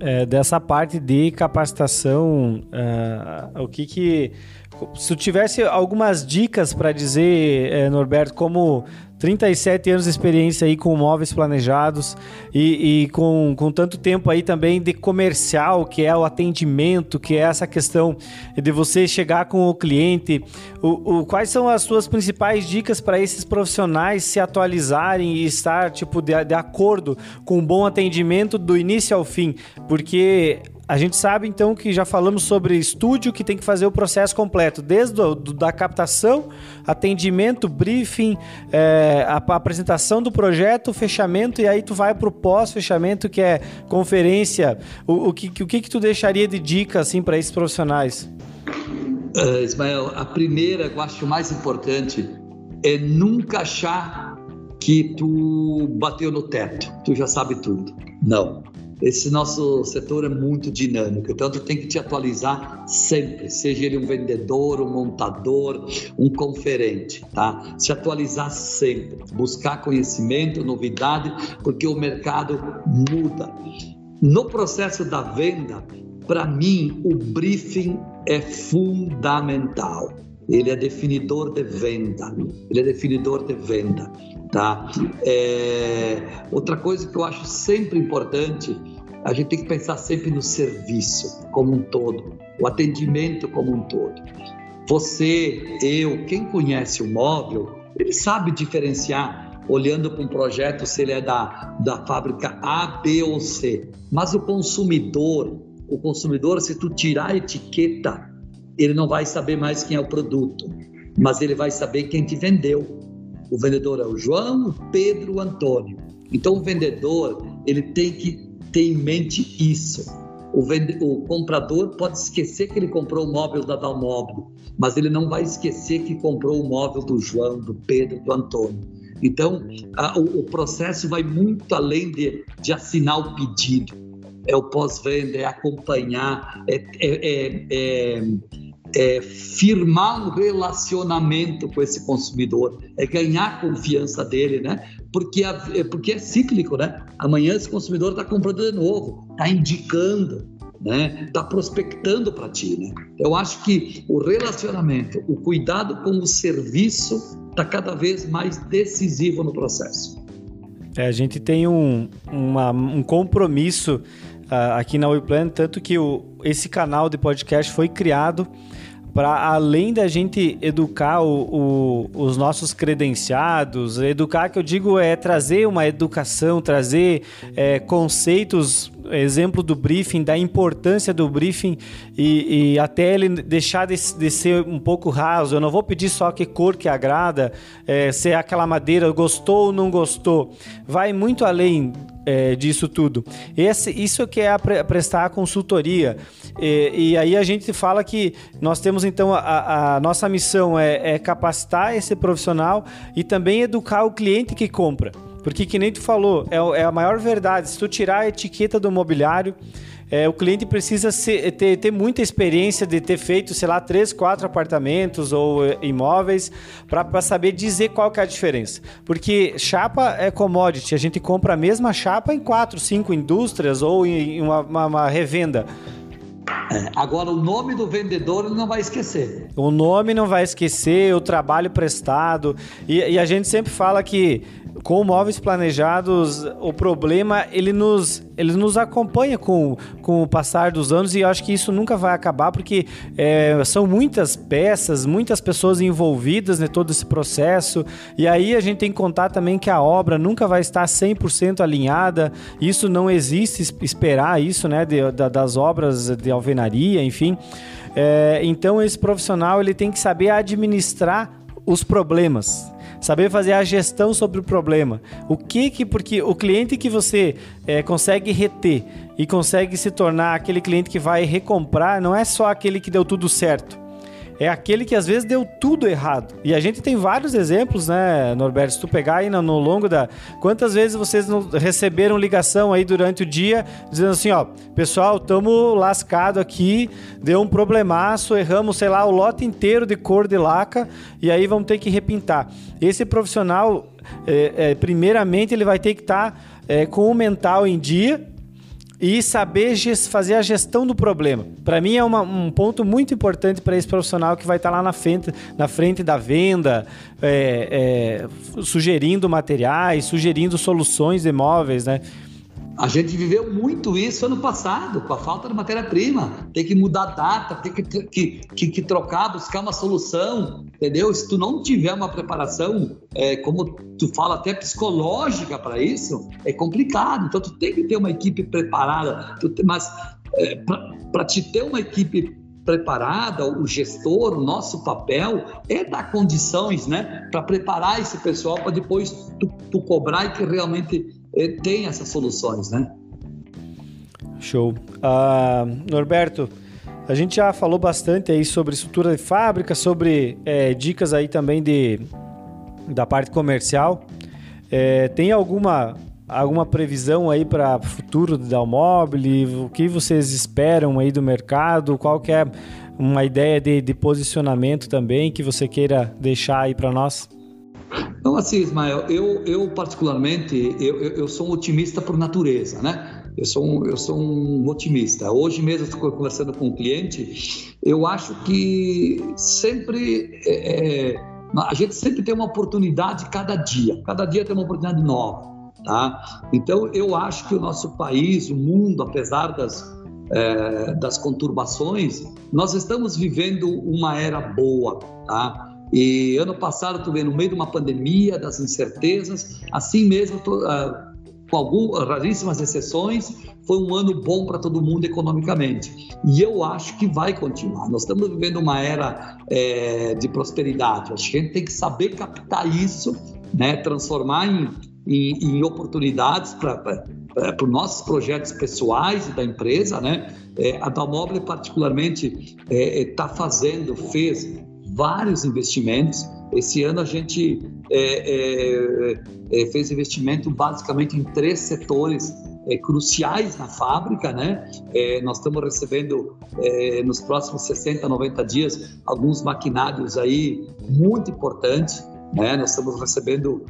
É, dessa parte de capacitação, uh, o que que se tu tivesse algumas dicas para dizer, é, Norberto, como 37 anos de experiência aí com móveis planejados e, e, com, com tanto tempo aí também de comercial, que é o atendimento, que é essa questão de você chegar com o cliente. O, o quais são as suas principais dicas para esses profissionais se atualizarem e estar tipo de, de acordo com um bom atendimento do início ao fim? Porque a gente sabe então que já falamos sobre estúdio que tem que fazer o processo completo, desde do, do, da captação, atendimento, briefing, é, a, a, apresentação do projeto, fechamento e aí tu vai para o pós-fechamento que é conferência. O, o, que, o que que tu deixaria de dica assim para esses profissionais? Uh, Ismael, a primeira, eu acho mais importante é nunca achar que tu bateu no teto, tu já sabe tudo. Não esse nosso setor é muito dinâmico, então tem que te atualizar sempre, seja ele um vendedor, um montador, um conferente, tá? Se atualizar sempre, buscar conhecimento, novidade, porque o mercado muda. No processo da venda, para mim, o briefing é fundamental. Ele é definidor de venda. Ele é definidor de venda. Tá? É, outra coisa que eu acho sempre importante, a gente tem que pensar sempre no serviço como um todo, o atendimento como um todo. Você, eu, quem conhece o móvel, ele sabe diferenciar olhando para um projeto se ele é da, da fábrica A, B ou C. Mas o consumidor, o consumidor, se tu tirar a etiqueta, ele não vai saber mais quem é o produto, mas ele vai saber quem te vendeu. O vendedor é o João, o Pedro, o Antônio. Então o vendedor ele tem que ter em mente isso. O, vende... o comprador pode esquecer que ele comprou o móvel da Dalmóvel, mas ele não vai esquecer que comprou o móvel do João, do Pedro, do Antônio. Então, a, o, o, processo vai muito além de, de assinar o pedido. É o pós-venda, é acompanhar, é, é, é, é firmar um relacionamento com esse consumidor, é ganhar a confiança dele, né? Porque, a, é, porque é cíclico, né? Amanhã esse consumidor está comprando de novo, está indicando, né? Está prospectando para ti, né? Eu acho que o relacionamento, o cuidado com o serviço está cada vez mais decisivo no processo. É, a gente tem um, uma, um compromisso uh, aqui na WePlan, tanto que o, esse canal de podcast foi criado para além da gente educar o, o, os nossos credenciados, educar que eu digo é trazer uma educação, trazer é, conceitos exemplo do briefing, da importância do briefing e, e até ele deixar de, de, ser um pouco raso. Eu não vou pedir só que cor que agrada, é, se é aquela madeira gostou ou não gostou. Vai muito além é, disso tudo. Esse, isso que é a pre prestar a consultoria. E, e, aí a gente fala que nós temos então a, a nossa missão é, é capacitar esse profissional e também educar o cliente que compra. Porque, que nem tu falou, é, é a maior verdade. Se tu tirar a etiqueta do mobiliário, é, o cliente precisa ser, ter, ter, muita experiência de ter feito, sei lá, três, quatro apartamentos ou é, imóveis para saber dizer qual que é a diferença. Porque chapa é commodity, a gente compra a mesma chapa em quatro, cinco indústrias ou em uma, uma, uma revenda. É, agora, o nome do vendedor ele não vai esquecer. O nome não vai esquecer, o trabalho prestado. E, e a gente sempre fala que com móveis planejados, o problema ele nos, ele nos acompanha com, com o passar dos anos e eu acho que isso nunca vai acabar porque é, são muitas peças, muitas pessoas envolvidas em todo esse processo e aí a gente tem que contar também que a obra nunca vai estar 100% alinhada, isso não existe esperar isso, né, de, de, das obras de alvenaria, enfim. É, então esse profissional ele tem que saber administrar os problemas saber fazer a gestão sobre o problema. O que que porque o cliente que você é, consegue reter e consegue se tornar aquele cliente que vai recomprar não é só aquele que deu tudo certo. É aquele que às vezes deu tudo errado. E a gente tem vários exemplos, né, Norberto? Se tu pegar aí no, no longo da. Quantas vezes vocês receberam ligação aí durante o dia dizendo assim: ó, pessoal, estamos lascado aqui, deu um problemaço, erramos, sei lá, o lote inteiro de cor de laca e aí vamos ter que repintar. Esse profissional, é, é, primeiramente, ele vai ter que estar tá, é, com o mental em dia e saber fazer a gestão do problema. Para mim é uma, um ponto muito importante para esse profissional que vai estar tá lá na frente, na frente da venda, é, é, sugerindo materiais, sugerindo soluções de imóveis, né? A gente viveu muito isso ano passado, com a falta de matéria-prima. Tem que mudar a data, tem que, que, que, que, trocar, buscar uma solução, entendeu? Se tu não tiver uma preparação, é, como tu fala, até psicológica para isso, é complicado. Então, tu tem que ter uma equipe preparada. Mas é, para te ter uma equipe preparada, o gestor, o nosso papel é dar condições, né, para preparar esse pessoal para depois tu, tu, cobrar e que realmente tem essas soluções, né? Show. Uh, Norberto, a gente já falou bastante aí sobre estrutura de fábrica, sobre é, dicas aí também de, da parte comercial. É, tem alguma, alguma previsão aí para o futuro da Dalmobile? O que vocês esperam aí do mercado? Qual que é uma ideia de, de posicionamento também que você queira deixar aí para nós? Então, assim, Ismael, eu, eu particularmente, eu, eu sou um otimista por natureza, né? Eu sou um, eu sou um otimista. Hoje mesmo, estou conversando com um cliente, eu acho que sempre, é, é, a gente sempre tem uma oportunidade cada dia. Cada dia tem uma oportunidade nova, tá? Então, eu acho que o nosso país, o mundo, apesar das, é, das conturbações, nós estamos vivendo uma era boa, tá? E ano passado, vê, no meio de uma pandemia, das incertezas, assim mesmo, tô, uh, com algumas raríssimas exceções, foi um ano bom para todo mundo economicamente. E eu acho que vai continuar. Nós estamos vivendo uma era é, de prosperidade. Acho que a gente tem que saber captar isso, né, transformar em, em, em oportunidades para os nossos projetos pessoais e da empresa, né? É, a Dalmobile particularmente está é, é fazendo, fez vários investimentos. Esse ano a gente é, é, é, fez investimento basicamente em três setores é, cruciais na fábrica, né? É, nós estamos recebendo é, nos próximos 60, 90 dias alguns maquinários aí muito importantes. Né? Nós estamos recebendo,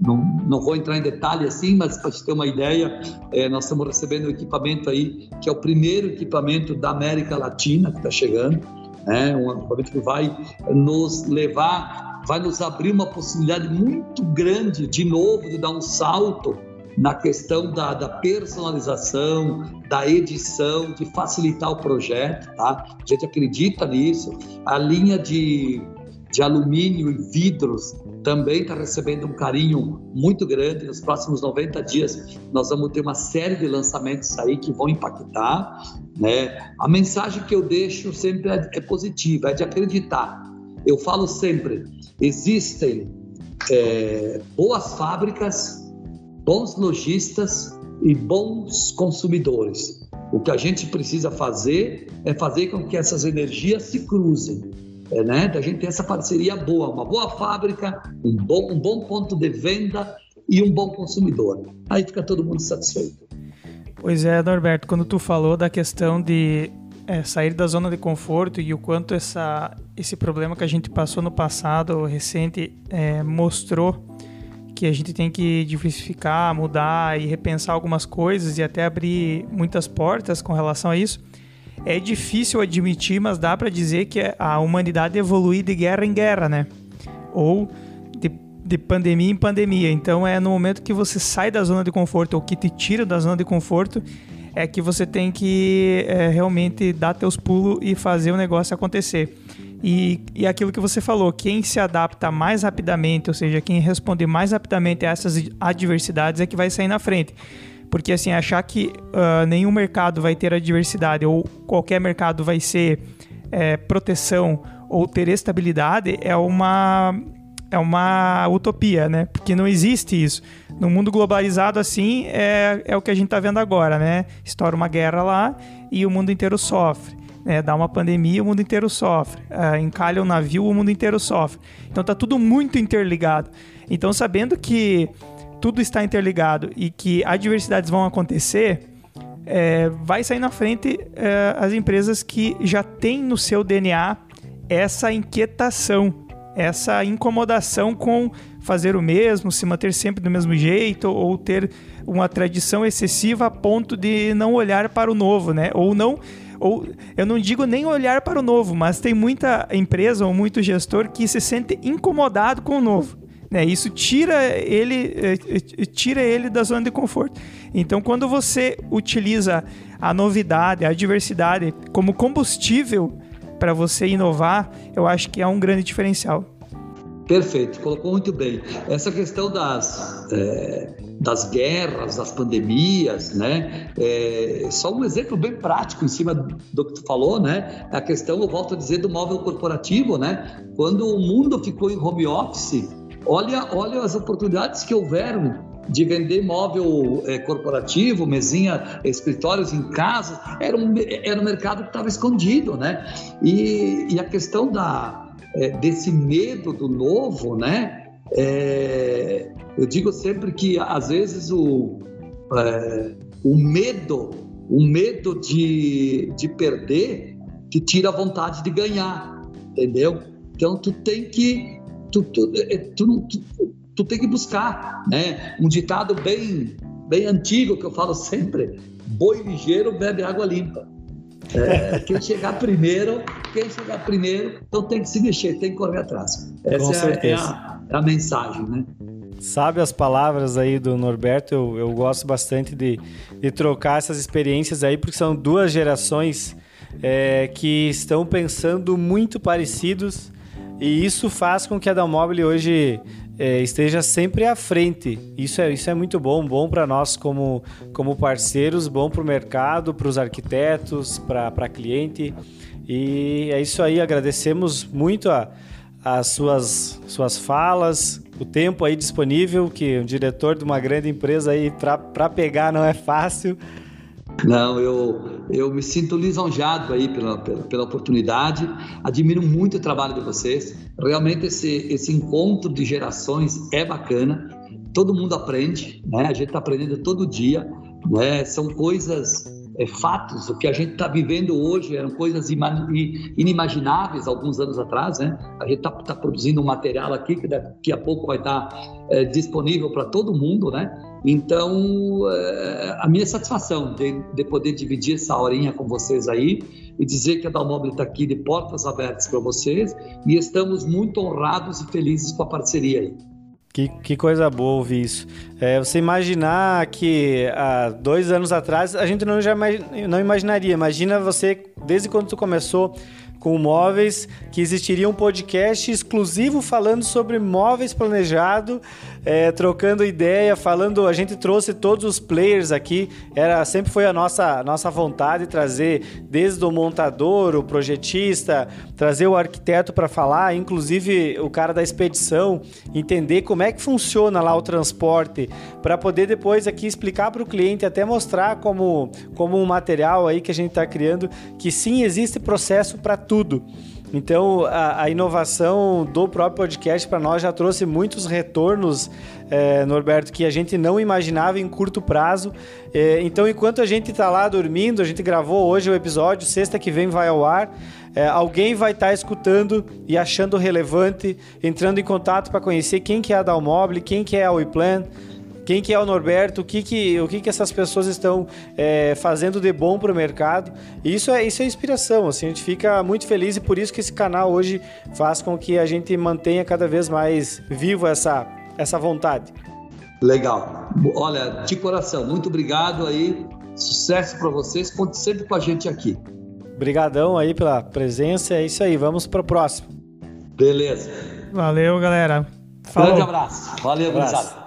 não, não vou entrar em detalhe assim, mas para te ter uma ideia, nós estamos recebendo um equipamento aí que é o primeiro equipamento da América Latina que está chegando né? um equipamento que vai nos levar, vai nos abrir uma possibilidade muito grande, de novo, de dar um salto na questão da, da, personalização, da edição, de facilitar o projeto, tá? A gente acredita nisso. A linha de, de alumínio e vidros também está recebendo um carinho muito grande. Nos próximos 90 dias, nós vamos ter uma série de lançamentos aí que vão impactar. Né? A mensagem que eu deixo sempre é, é positiva, é de acreditar. Eu falo sempre: existem é, boas fábricas, bons lojistas e bons consumidores. O que a gente precisa fazer é fazer com que essas energias se cruzem é, né? Da gente ter essa parceria boa, uma boa fábrica, um bom, um bom ponto de venda e um bom consumidor. Aí fica todo mundo satisfeito. Pois é, Norberto, quando tu falou da questão de é, sair da zona de conforto e o quanto essa, esse problema que a gente passou no passado recente é, mostrou que a gente tem que diversificar, mudar e repensar algumas coisas e até abrir muitas portas com relação a isso. É difícil admitir, mas dá para dizer que a humanidade evolui de guerra em guerra, né? Ou de, de pandemia em pandemia. Então é no momento que você sai da zona de conforto ou que te tira da zona de conforto é que você tem que é, realmente dar teus pulos e fazer o negócio acontecer. E, e aquilo que você falou, quem se adapta mais rapidamente, ou seja, quem responde mais rapidamente a essas adversidades é que vai sair na frente. Porque assim, achar que uh, nenhum mercado vai ter a diversidade ou qualquer mercado vai ser é, proteção ou ter estabilidade é uma é uma utopia, né? Porque não existe isso. No mundo globalizado assim é, é o que a gente está vendo agora, né? Estoura uma guerra lá e o mundo inteiro sofre. né? Dá uma pandemia, o mundo inteiro sofre. Uh, encalha um navio, o mundo inteiro sofre. Então tá tudo muito interligado. Então, sabendo que tudo está interligado e que adversidades vão acontecer, é, vai sair na frente é, as empresas que já têm no seu DNA essa inquietação, essa incomodação com fazer o mesmo, se manter sempre do mesmo jeito ou ter uma tradição excessiva a ponto de não olhar para o novo, né? Ou não ou eu não digo nem olhar para o novo, mas tem muita empresa ou muito gestor que se sente incomodado com o novo. Né? Isso tira ele, eh, eh, tira ele da zona de conforto. Então, quando você utiliza a novidade, a diversidade como combustível para você inovar, eu acho que é um grande diferencial. Perfeito, colocou muito bem. Essa questão das, é, das guerras, das pandemias, né? É, só um exemplo bem prático em cima do que tu falou, né? A questão, eu volto a dizer, do móvel corporativo, né? Quando o mundo ficou em home office, olha, olha as oportunidades que houveram de vender móvel é, corporativo, mesinha, escritórios em casa, era um, era um mercado que estava escondido, né? E, e a questão da é, desse medo do novo, né? É, eu digo sempre que às vezes o, o medo, o medo de, de perder, te tira a vontade de ganhar, entendeu? Então tu tem que tu, tu, é, tu, tu, tu tem que buscar, né? Um ditado bem bem antigo que eu falo sempre: boi ligeiro bebe água limpa. É, quem chegar primeiro, quem chegar primeiro, então tem que se mexer, tem que correr atrás. Essa é, é, a, é a mensagem, né? Sabe as palavras aí do Norberto, eu, eu gosto bastante de, de trocar essas experiências aí, porque são duas gerações é, que estão pensando muito parecidos e isso faz com que a Dalmobile hoje é, esteja sempre à frente. Isso é, isso é muito bom, bom para nós como, como parceiros, bom para o mercado, para os arquitetos, para cliente. E é isso aí, agradecemos muito a, as suas, suas falas, o tempo aí disponível, que um diretor de uma grande empresa aí para pegar não é fácil. Não, eu, eu me sinto lisonjado aí pela, pela, pela, oportunidade, admiro muito o trabalho de vocês. Realmente esse, esse encontro de gerações é bacana, todo mundo aprende, né? A gente está aprendendo todo dia, né? São coisas, é, fatos, o que a gente está vivendo hoje eram coisas inimagináveis alguns anos atrás, né? A gente está tá produzindo um material aqui que daqui a pouco vai estar tá, é, disponível para todo mundo, né? Então, é, a minha satisfação de, de, poder dividir essa horinha com vocês aí e dizer que a Dalmobile está aqui de portas abertas para vocês e estamos muito honrados e felizes com a parceria aí. Que, que coisa boa ouvir isso. É, você imaginar que há dois anos atrás a gente não, já, não imaginaria. Imagina você, desde quando tu começou com móveis, que existiria um podcast exclusivo falando sobre móveis planejado, é, trocando ideia, falando. A gente trouxe todos os players aqui. Era sempre foi a nossa nossa vontade trazer desde o montador, o projetista, trazer o arquiteto para falar, inclusive o cara da expedição, entender como é que funciona lá o transporte, para poder depois aqui explicar para o cliente, até mostrar como como um material aí que a gente está criando que sim existe processo para tudo tudo. Então, a, a, inovação do próprio podcast para nós já trouxe muitos retornos, é, Norberto, que a gente não imaginava em curto prazo. É, então, enquanto a gente está lá dormindo, a gente gravou hoje o episódio, sexta que vem vai ao ar. É, alguém vai estar tá escutando e achando relevante, entrando em contato para conhecer quem que é a Dalmobile, quem que é a WePlan, quem que é o Norberto, o que que, o que, que essas pessoas estão é, fazendo de bom para o mercado. Isso é, isso é inspiração, assim, a gente fica muito feliz e por isso que esse canal hoje faz com que a gente mantenha cada vez mais vivo essa, essa vontade. Legal. Olha, de coração, muito obrigado aí. Sucesso para vocês. Conte sempre com a gente aqui. Obrigadão aí pela presença. É isso aí. Vamos para o próximo. Beleza. Valeu, galera. Falou. Grande abraço. Valeu, abraço.